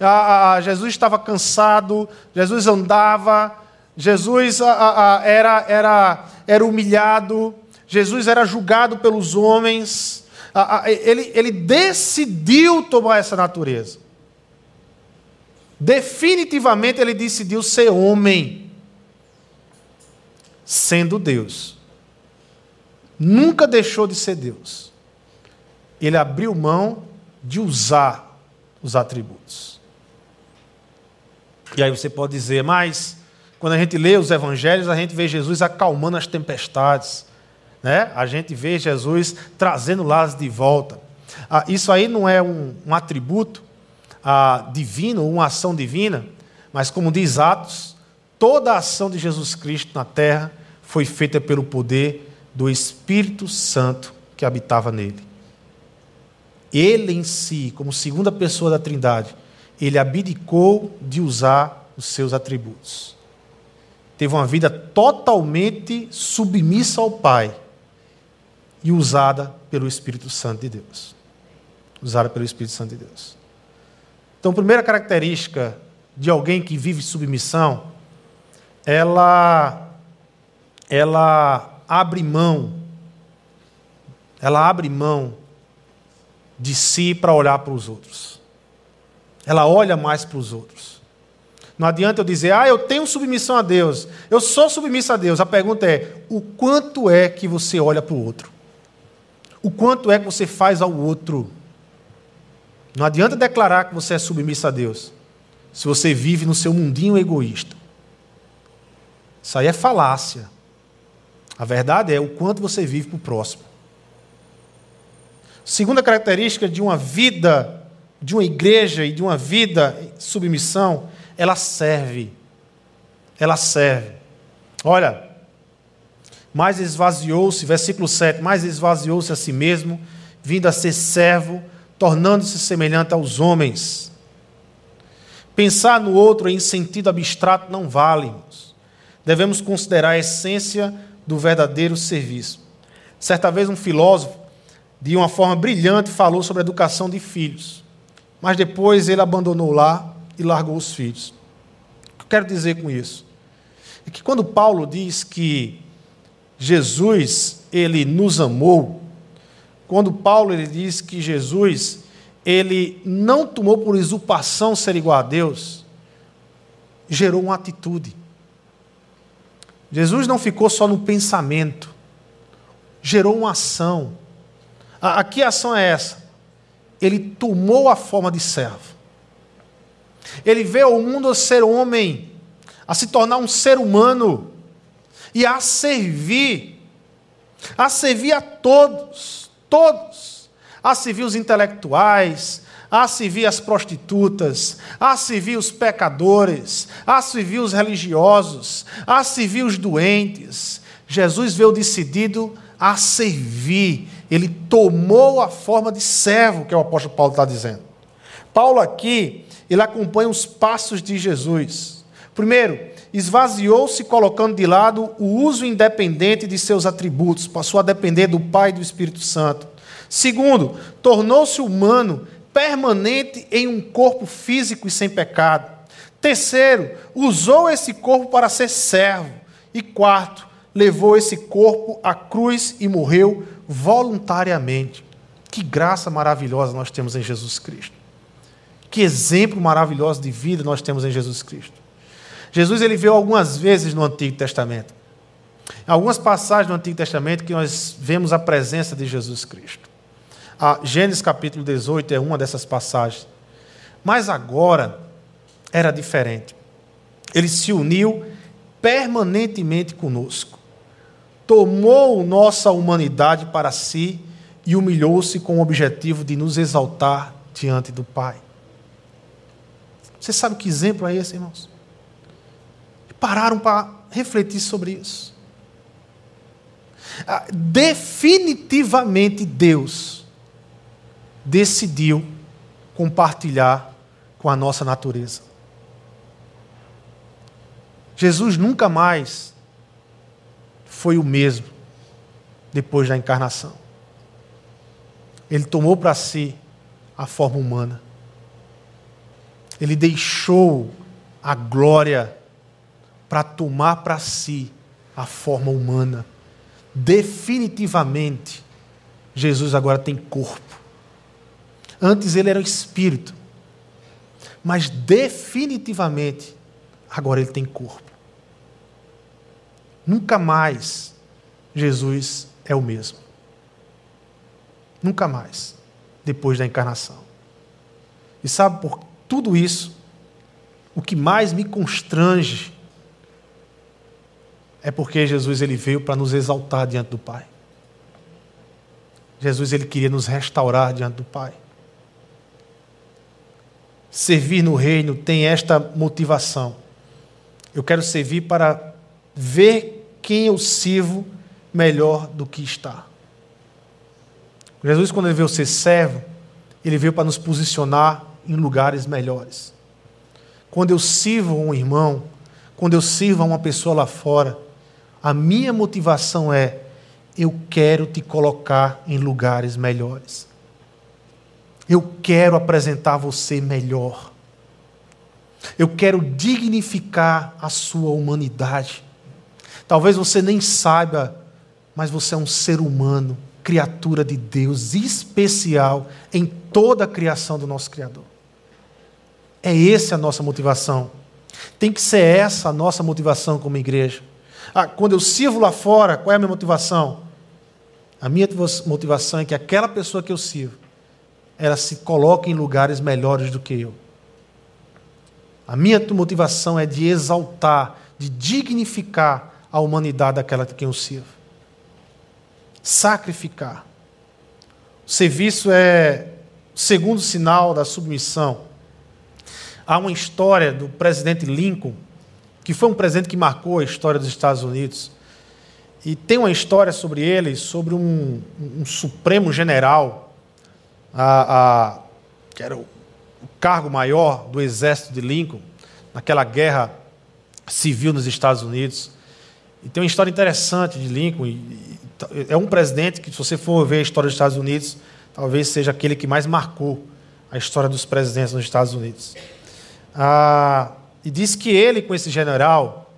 a, a, Jesus estava cansado, Jesus andava, Jesus a, era, era, era humilhado, Jesus era julgado pelos homens. ele, ele decidiu tomar essa natureza. Definitivamente ele decidiu ser homem, sendo Deus nunca deixou de ser Deus. Ele abriu mão de usar os atributos. E aí você pode dizer, mas quando a gente lê os evangelhos, a gente vê Jesus acalmando as tempestades. Né? A gente vê Jesus trazendo Lázaro de volta. Ah, isso aí não é um, um atributo ah, divino, uma ação divina, mas como diz Atos, toda a ação de Jesus Cristo na terra foi feita pelo poder do Espírito Santo que habitava nele. Ele em si, como segunda pessoa da Trindade, ele abdicou de usar os seus atributos. Teve uma vida totalmente submissa ao Pai e usada pelo Espírito Santo de Deus. Usada pelo Espírito Santo de Deus. Então, a primeira característica de alguém que vive submissão, ela ela abre mão, ela abre mão de si para olhar para os outros. Ela olha mais para os outros. Não adianta eu dizer, ah, eu tenho submissão a Deus, eu sou submisso a Deus. A pergunta é: o quanto é que você olha para o outro? O quanto é que você faz ao outro? Não adianta declarar que você é submisso a Deus, se você vive no seu mundinho egoísta. Isso aí é falácia. A verdade é o quanto você vive para o próximo. Segunda característica de uma vida, de uma igreja e de uma vida submissão, ela serve. Ela serve. Olha, mais esvaziou-se, versículo 7, mais esvaziou-se a si mesmo, vindo a ser servo, tornando-se semelhante aos homens. Pensar no outro em sentido abstrato não vale. Devemos considerar a essência do verdadeiro serviço. Certa vez, um filósofo de uma forma brilhante, falou sobre a educação de filhos. Mas depois ele abandonou lá e largou os filhos. O que eu quero dizer com isso? É que quando Paulo diz que Jesus, ele nos amou, quando Paulo ele diz que Jesus, ele não tomou por usurpação ser igual a Deus, gerou uma atitude. Jesus não ficou só no pensamento, gerou uma ação. A, a que ação é essa? Ele tomou a forma de servo. Ele veio ao mundo a ser homem, a se tornar um ser humano e a servir, a servir a todos, todos, a servir os intelectuais, a servir as prostitutas, a servir os pecadores, a servir os religiosos, a servir os doentes. Jesus veio decidido a servir, ele tomou a forma de servo, que é o apóstolo Paulo está dizendo. Paulo aqui, ele acompanha os passos de Jesus. Primeiro, esvaziou-se colocando de lado o uso independente de seus atributos, passou a depender do Pai e do Espírito Santo. Segundo, tornou-se humano, permanente em um corpo físico e sem pecado. Terceiro, usou esse corpo para ser servo. E quarto, levou esse corpo à cruz e morreu voluntariamente. Que graça maravilhosa nós temos em Jesus Cristo. Que exemplo maravilhoso de vida nós temos em Jesus Cristo. Jesus ele veio algumas vezes no Antigo Testamento. Em algumas passagens do Antigo Testamento que nós vemos a presença de Jesus Cristo. A Gênesis capítulo 18 é uma dessas passagens. Mas agora era diferente. Ele se uniu permanentemente conosco tomou nossa humanidade para si e humilhou-se com o objetivo de nos exaltar diante do Pai. Você sabe que exemplo é esse, irmãos? Pararam para refletir sobre isso. Ah, definitivamente Deus decidiu compartilhar com a nossa natureza. Jesus nunca mais foi o mesmo depois da encarnação. Ele tomou para si a forma humana. Ele deixou a glória para tomar para si a forma humana. Definitivamente, Jesus agora tem corpo. Antes ele era um espírito, mas definitivamente agora ele tem corpo. Nunca mais Jesus é o mesmo. Nunca mais, depois da encarnação. E sabe por tudo isso, o que mais me constrange é porque Jesus ele veio para nos exaltar diante do Pai. Jesus ele queria nos restaurar diante do Pai. Servir no reino tem esta motivação. Eu quero servir para ver quem eu sirvo melhor do que está. Jesus, quando ele veio ser servo, ele veio para nos posicionar em lugares melhores. Quando eu sirvo um irmão, quando eu sirvo a uma pessoa lá fora, a minha motivação é: eu quero te colocar em lugares melhores. Eu quero apresentar você melhor. Eu quero dignificar a sua humanidade. Talvez você nem saiba, mas você é um ser humano, criatura de Deus, especial em toda a criação do nosso Criador. É essa a nossa motivação. Tem que ser essa a nossa motivação como igreja. Ah, quando eu sirvo lá fora, qual é a minha motivação? A minha motivação é que aquela pessoa que eu sirvo, ela se coloque em lugares melhores do que eu. A minha motivação é de exaltar, de dignificar a humanidade daquela de quem eu sirvo. Sacrificar. O serviço é o segundo sinal da submissão. Há uma história do presidente Lincoln, que foi um presidente que marcou a história dos Estados Unidos. E tem uma história sobre ele, sobre um, um supremo general, a, a, que era o, cargo maior do exército de Lincoln, naquela guerra civil nos Estados Unidos. E tem uma história interessante de Lincoln, e é um presidente que, se você for ver a história dos Estados Unidos, talvez seja aquele que mais marcou a história dos presidentes nos Estados Unidos. Ah, e disse que ele, com esse general,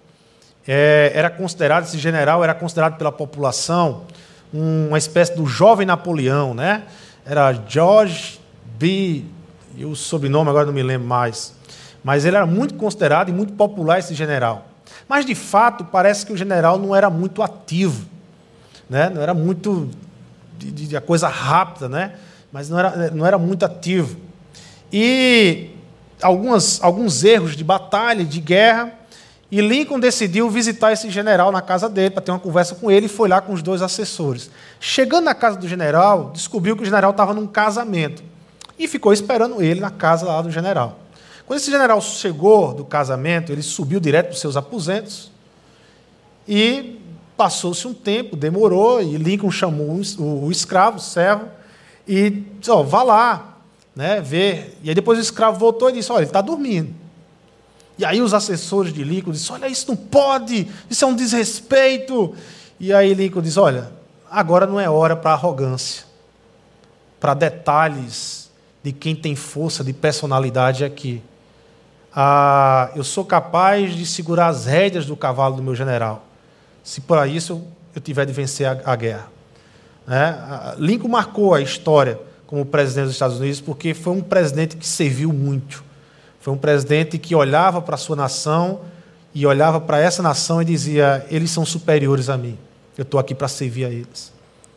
é, era considerado, esse general era considerado pela população uma espécie do jovem Napoleão, né? Era George B. E o sobrenome agora não me lembro mais. Mas ele era muito considerado e muito popular, esse general. Mas, de fato, parece que o general não era muito ativo. Né? Não era muito de, de, a coisa rápida, né? mas não era, não era muito ativo. E algumas, alguns erros de batalha, de guerra, e Lincoln decidiu visitar esse general na casa dele para ter uma conversa com ele e foi lá com os dois assessores. Chegando na casa do general, descobriu que o general estava num casamento e ficou esperando ele na casa lá do general. Quando esse general chegou do casamento, ele subiu direto para os seus aposentos e passou-se um tempo, demorou, e Lincoln chamou o, escravo, o servo, e disse: oh, vá lá, né, ver. E aí depois o escravo voltou e disse: Olha, ele está dormindo. E aí os assessores de Lincoln disseram: Olha, isso não pode, isso é um desrespeito. E aí Lincoln diz: Olha, agora não é hora para arrogância, para detalhes de quem tem força de personalidade aqui ah, eu sou capaz de segurar as rédeas do cavalo do meu general, se para isso eu tiver de vencer a, a guerra. Né? Lincoln marcou a história como presidente dos Estados Unidos porque foi um presidente que serviu muito. Foi um presidente que olhava para a sua nação e olhava para essa nação e dizia: eles são superiores a mim. Eu estou aqui para servir a eles.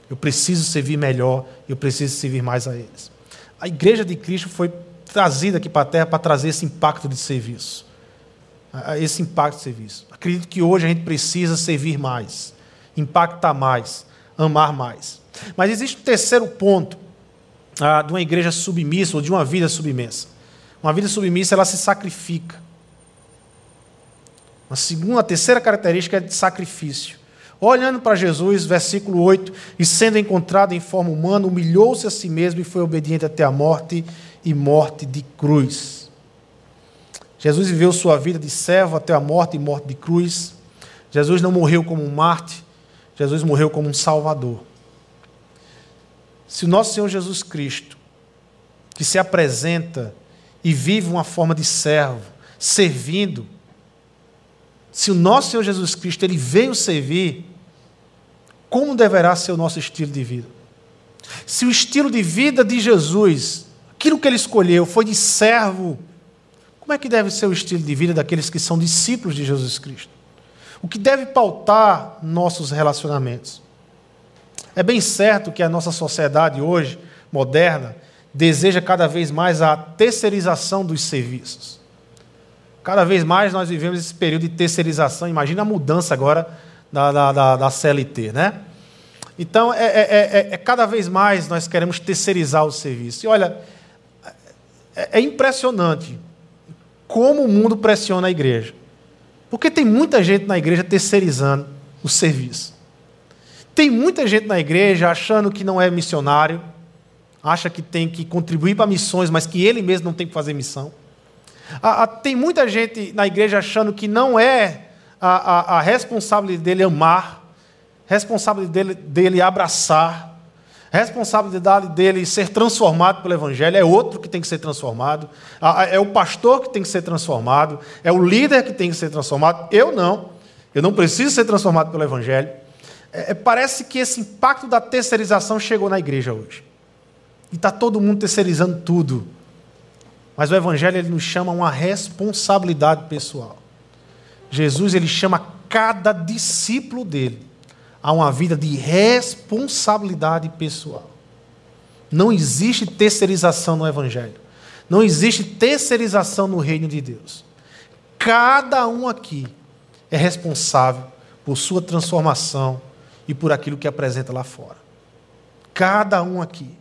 Eu preciso servir melhor, eu preciso servir mais a eles. A igreja de Cristo foi trazida aqui para a Terra para trazer esse impacto de serviço. Esse impacto de serviço. Acredito que hoje a gente precisa servir mais, impactar mais, amar mais. Mas existe um terceiro ponto ah, de uma igreja submissa ou de uma vida submissa. Uma vida submissa, ela se sacrifica. Uma segunda, a terceira característica é de sacrifício. Olhando para Jesus, versículo 8, e sendo encontrado em forma humana, humilhou-se a si mesmo e foi obediente até a morte e morte de cruz. Jesus viveu sua vida de servo até a morte e morte de cruz. Jesus não morreu como um Marte, Jesus morreu como um Salvador. Se o nosso Senhor Jesus Cristo, que se apresenta e vive uma forma de servo, servindo, se o nosso Senhor Jesus Cristo ele veio servir, como deverá ser o nosso estilo de vida? Se o estilo de vida de Jesus aquilo que ele escolheu foi de servo, como é que deve ser o estilo de vida daqueles que são discípulos de Jesus Cristo? O que deve pautar nossos relacionamentos? É bem certo que a nossa sociedade hoje, moderna, deseja cada vez mais a terceirização dos serviços. Cada vez mais nós vivemos esse período de terceirização. Imagina a mudança agora da, da, da, CLT, né? Então, é, é, é, é, cada vez mais nós queremos terceirizar o serviço. E olha, é, é impressionante como o mundo pressiona a igreja. Porque tem muita gente na igreja terceirizando o serviço. Tem muita gente na igreja achando que não é missionário, acha que tem que contribuir para missões, mas que ele mesmo não tem que fazer missão. Tem muita gente na igreja achando que não é a, a, a responsabilidade dele amar, responsabilidade dele, dele abraçar, responsabilidade dele ser transformado pelo Evangelho é outro que tem que ser transformado. É o pastor que tem que ser transformado. É o líder que tem que ser transformado. Eu não. Eu não preciso ser transformado pelo Evangelho. É, é parece que esse impacto da terceirização chegou na igreja hoje. E está todo mundo terceirizando tudo. Mas o Evangelho ele nos chama a uma responsabilidade pessoal. Jesus ele chama cada discípulo dele a uma vida de responsabilidade pessoal. Não existe terceirização no Evangelho. Não existe terceirização no reino de Deus. Cada um aqui é responsável por sua transformação e por aquilo que apresenta lá fora. Cada um aqui.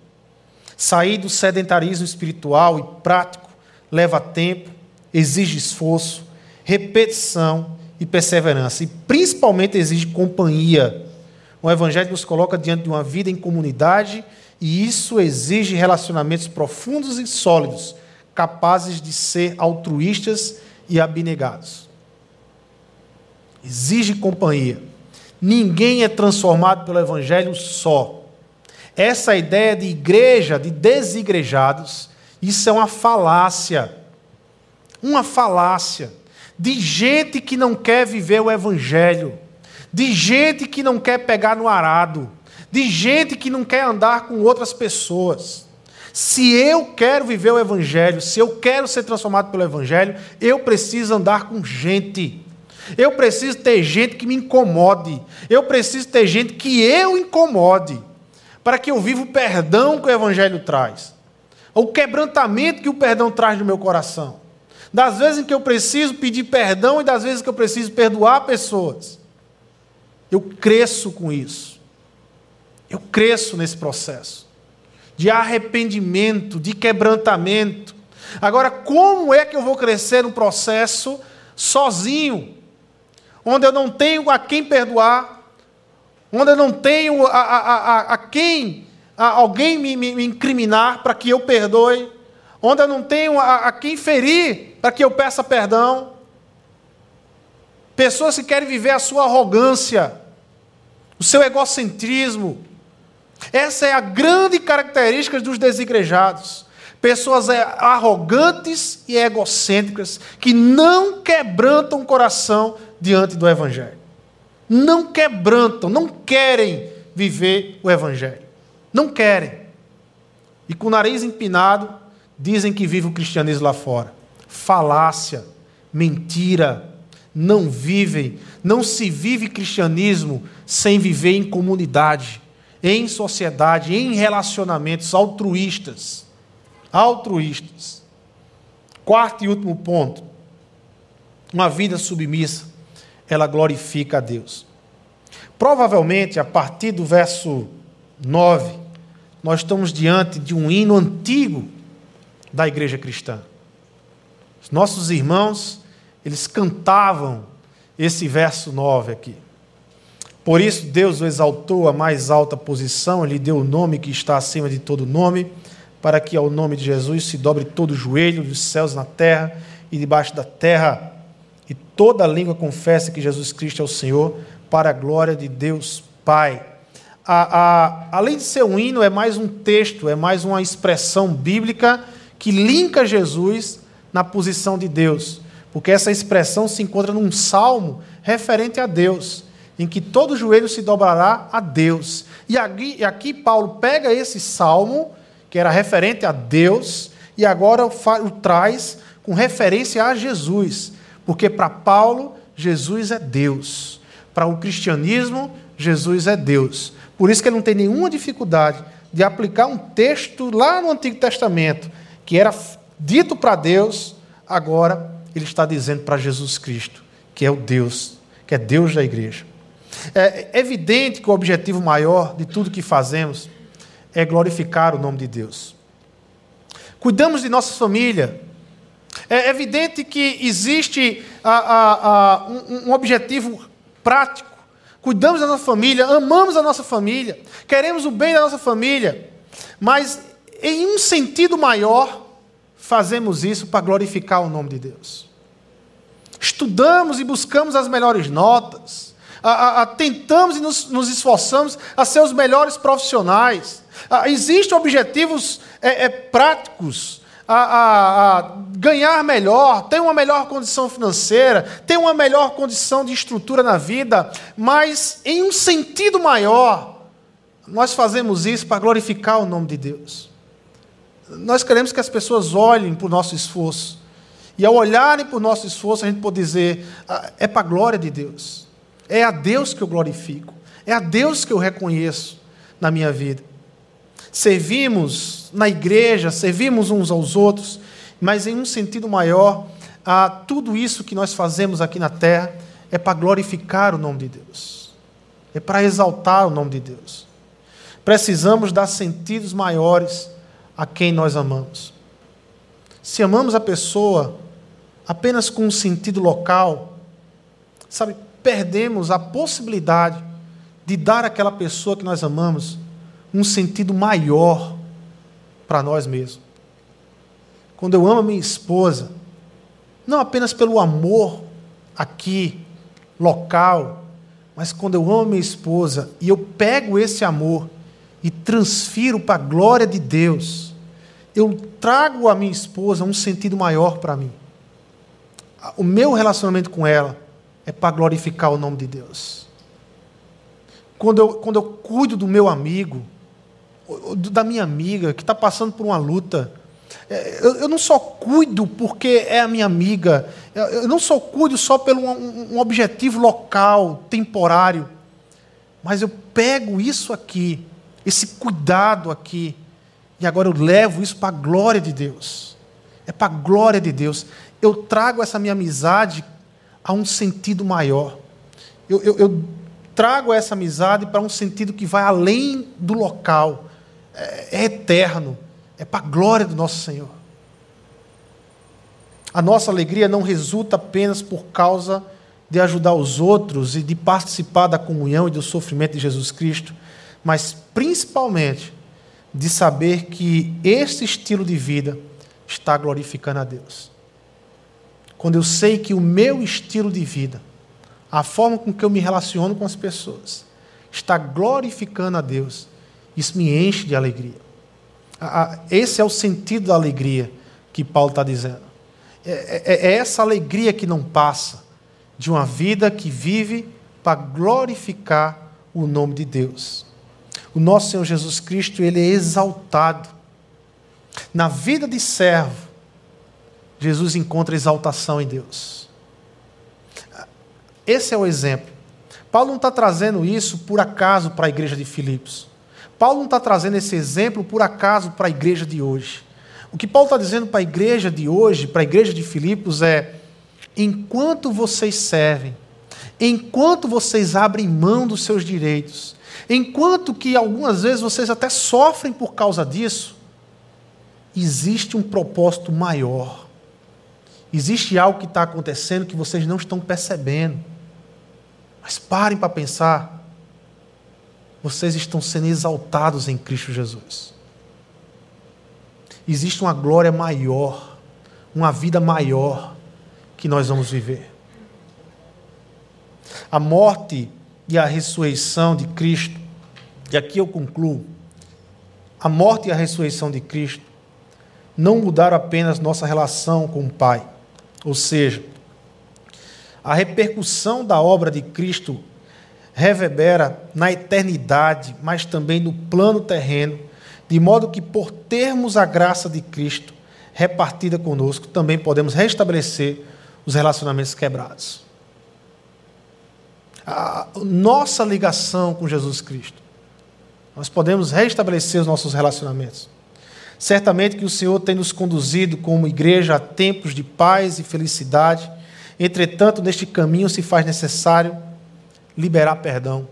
Sair do sedentarismo espiritual e prático leva tempo, exige esforço, repetição e perseverança. E principalmente exige companhia o Evangelho nos coloca diante de uma vida em comunidade e isso exige relacionamentos profundos e sólidos, capazes de ser altruístas e abnegados. Exige companhia. Ninguém é transformado pelo Evangelho só. Essa ideia de igreja, de desigrejados, isso é uma falácia. Uma falácia. De gente que não quer viver o Evangelho. De gente que não quer pegar no arado. De gente que não quer andar com outras pessoas. Se eu quero viver o Evangelho, se eu quero ser transformado pelo Evangelho, eu preciso andar com gente. Eu preciso ter gente que me incomode. Eu preciso ter gente que eu incomode. Para que eu viva o perdão que o Evangelho traz. O quebrantamento que o perdão traz no meu coração. Das vezes em que eu preciso pedir perdão e das vezes que eu preciso perdoar pessoas. Eu cresço com isso. Eu cresço nesse processo de arrependimento, de quebrantamento. Agora, como é que eu vou crescer no processo sozinho, onde eu não tenho a quem perdoar, onde eu não tenho a, a, a, a quem a alguém me, me, me incriminar para que eu perdoe, onde eu não tenho a, a quem ferir para que eu peça perdão? Pessoas que querem viver a sua arrogância, o seu egocentrismo, essa é a grande característica dos desigrejados. Pessoas é, arrogantes e egocêntricas que não quebrantam o coração diante do Evangelho. Não quebrantam, não querem viver o Evangelho. Não querem. E com o nariz empinado, dizem que vive o cristianismo lá fora. Falácia, mentira. Não vivem, não se vive cristianismo sem viver em comunidade em sociedade, em relacionamentos altruístas. Altruístas. Quarto e último ponto. Uma vida submissa, ela glorifica a Deus. Provavelmente, a partir do verso 9, nós estamos diante de um hino antigo da igreja cristã. Os nossos irmãos, eles cantavam esse verso 9 aqui. Por isso, Deus o exaltou à mais alta posição, lhe deu o nome que está acima de todo nome, para que ao nome de Jesus se dobre todo o joelho dos céus na terra e debaixo da terra, toda língua confesse que Jesus Cristo é o Senhor, para a glória de Deus Pai. A, a, além de ser um hino, é mais um texto, é mais uma expressão bíblica que linka Jesus na posição de Deus, porque essa expressão se encontra num salmo referente a Deus em que todo joelho se dobrará a Deus. E aqui, e aqui Paulo pega esse salmo, que era referente a Deus, e agora o, o traz com referência a Jesus. Porque para Paulo, Jesus é Deus. Para o cristianismo, Jesus é Deus. Por isso que ele não tem nenhuma dificuldade de aplicar um texto lá no Antigo Testamento, que era dito para Deus, agora ele está dizendo para Jesus Cristo, que é o Deus, que é Deus da igreja. É evidente que o objetivo maior de tudo que fazemos é glorificar o nome de Deus. Cuidamos de nossa família. É evidente que existe a, a, a, um, um objetivo prático. Cuidamos da nossa família, amamos a nossa família, queremos o bem da nossa família, mas em um sentido maior, fazemos isso para glorificar o nome de Deus. Estudamos e buscamos as melhores notas, a, a, a, tentamos e nos, nos, esforçamos a ser os melhores profissionais. Existem objetivos é, é, práticos. A, ganhar melhor, ter uma melhor condição financeira, ter uma melhor condição de estrutura na vida, mas em um sentido maior, nós fazemos isso para glorificar o nome de Deus. Nós queremos que as pessoas olhem para o nosso esforço. E ao olharem para o nosso esforço, a gente pode dizer: ah, é para a glória de Deus. É a Deus que eu glorifico. É a Deus que eu reconheço na minha vida. Servimos na igreja, servimos uns aos outros, mas em um sentido maior, a tudo isso que nós fazemos aqui na terra é para glorificar o nome de Deus. É para exaltar o nome de Deus. Precisamos dar sentidos maiores a quem nós amamos. Se amamos a pessoa apenas com um sentido local, sabe, perdemos a possibilidade de dar àquela pessoa que nós amamos um sentido maior para nós mesmos. Quando eu amo a minha esposa, não apenas pelo amor aqui, local, Mas quando eu amo minha esposa e eu pego esse amor e transfiro para a glória de Deus, eu trago a minha esposa um sentido maior para mim. O meu relacionamento com ela é para glorificar o nome de Deus. Quando eu, quando eu cuido do meu amigo, da minha amiga que está passando por uma luta, é, eu, eu, não só cuido porque é a minha amiga, eu não só cuido só pelo um, um objetivo local, temporário, mas eu pego isso aqui, esse cuidado aqui, e agora eu levo isso para a glória de Deus. É para a glória de Deus. Eu trago essa minha amizade a um sentido maior. Eu, eu, eu trago essa amizade para um sentido que vai além do local, é, é eterno é para a glória do nosso Senhor. A nossa alegria não resulta apenas por causa de ajudar os outros e de participar da comunhão e do sofrimento de Jesus Cristo, mas principalmente de saber que esse estilo de vida está glorificando a Deus. Quando eu sei que o meu estilo de vida, a forma com que eu me relaciono com as pessoas, está glorificando a Deus, isso me enche de alegria. Esse é o sentido da alegria que Paulo está dizendo. É, é, é, essa alegria que não passa, de uma vida que vive para glorificar o nome de Deus. O nosso Senhor Jesus Cristo, ele é exaltado. Na vida de servo, Jesus encontra exaltação em Deus. Esse é o exemplo. Paulo não está trazendo isso por acaso para a igreja de Filipos. Paulo não está trazendo esse exemplo por acaso para a igreja de hoje. O que Paulo está dizendo para a igreja de hoje, para a igreja de Filipos, é: enquanto vocês servem, enquanto vocês abrem mão dos seus direitos, enquanto que algumas vezes vocês até sofrem por causa disso, existe um propósito maior. Existe algo que está acontecendo que vocês não estão percebendo. Mas parem para pensar vocês estão sendo exaltados em Cristo Jesus. Existe uma glória maior, uma vida maior que nós vamos viver. A morte e a ressurreição de Cristo, e aqui eu concluo, a morte e a ressurreição de Cristo não mudaram apenas nossa relação com o Pai, ou seja, a repercussão da obra de Cristo reverbera na eternidade, mas também no plano terreno, de modo que, por termos a graça de Cristo repartida conosco, também podemos restabelecer os relacionamentos quebrados. A nossa ligação com Jesus Cristo. Nós podemos restabelecer os nossos relacionamentos. Certamente que o Senhor tem nos conduzido como igreja a tempos de paz e felicidade. Entretanto, neste caminho se faz necessário liberar perdão,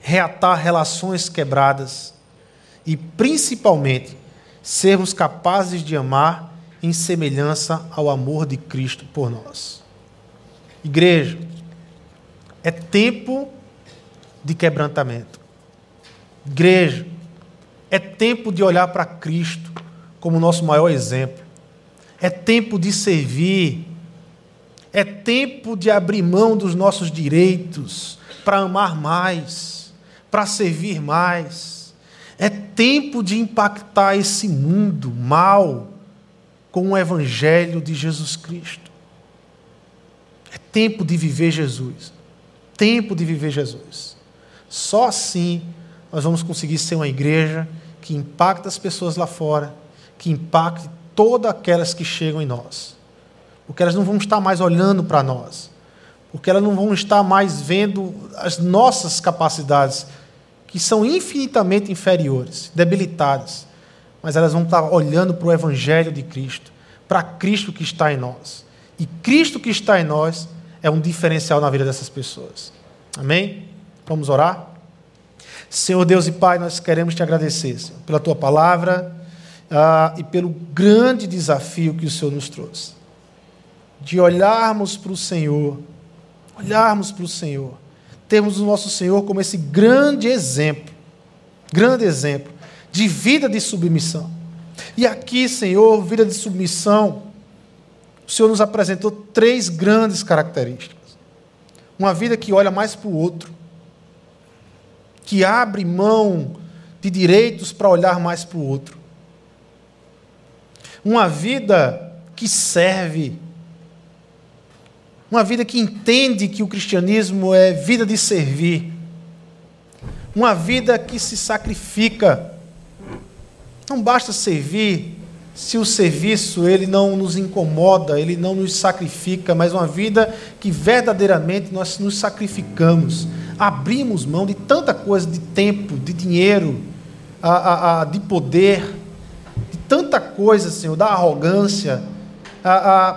reatar relações quebradas e, principalmente, sermos capazes de amar em semelhança ao amor de Cristo por nós. Igreja, é tempo de quebrantamento. Igreja, é tempo de olhar para Cristo como nosso maior exemplo. É tempo de servir é tempo de abrir mão dos nossos direitos para amar mais, para servir mais. É tempo de impactar esse mundo mal com o Evangelho de Jesus Cristo. É tempo de viver Jesus. Tempo de viver Jesus. Só assim nós vamos conseguir ser uma igreja que impacta as pessoas lá fora, que impacte todas aquelas que chegam em nós porque elas não vão estar mais olhando para nós, porque elas não vão estar mais vendo as nossas capacidades, que são infinitamente inferiores, debilitadas, mas elas vão estar olhando para o Evangelho de Cristo, para Cristo que está em nós. E Cristo que está em nós é um diferencial na vida dessas pessoas. Amém? Vamos orar? Senhor Deus e Pai, nós queremos te agradecer Senhor, pela tua palavra uh, e pelo grande desafio que o Senhor nos trouxe de olharmos para o Senhor, olharmos para o Senhor, termos o nosso Senhor como esse grande exemplo, grande exemplo de vida de submissão. E aqui, Senhor, vida de submissão, o Senhor nos apresentou três grandes características. uma vida que olha mais para o outro, que abre mão de direitos para olhar mais para o outro. Uma vida que serve. Uma vida que entende que o cristianismo é vida de servir. Uma vida que se sacrifica. Não basta servir se o serviço ele não nos incomoda, ele não nos sacrifica, mas uma vida que verdadeiramente nós nos sacrificamos, abrimos mão de tanta coisa, de tempo, de dinheiro, a, a, a, de poder, de tanta coisa, Senhor, da arrogância,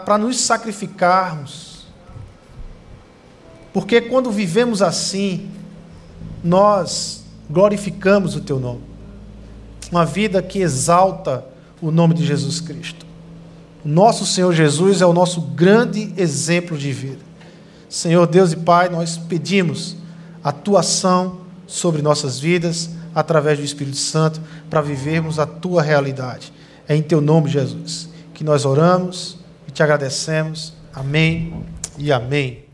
para nos sacrificarmos. Porque quando vivemos assim, nós glorificamos o Teu nome. Uma vida que exalta o nome de Jesus Cristo. Nosso Senhor Jesus é o nosso grande exemplo de vida. Senhor Deus e Pai, nós pedimos a tua ação sobre nossas vidas através do Espírito Santo para vivermos a tua realidade. É em teu nome, Jesus, que nós oramos e te agradecemos. Amém e amém.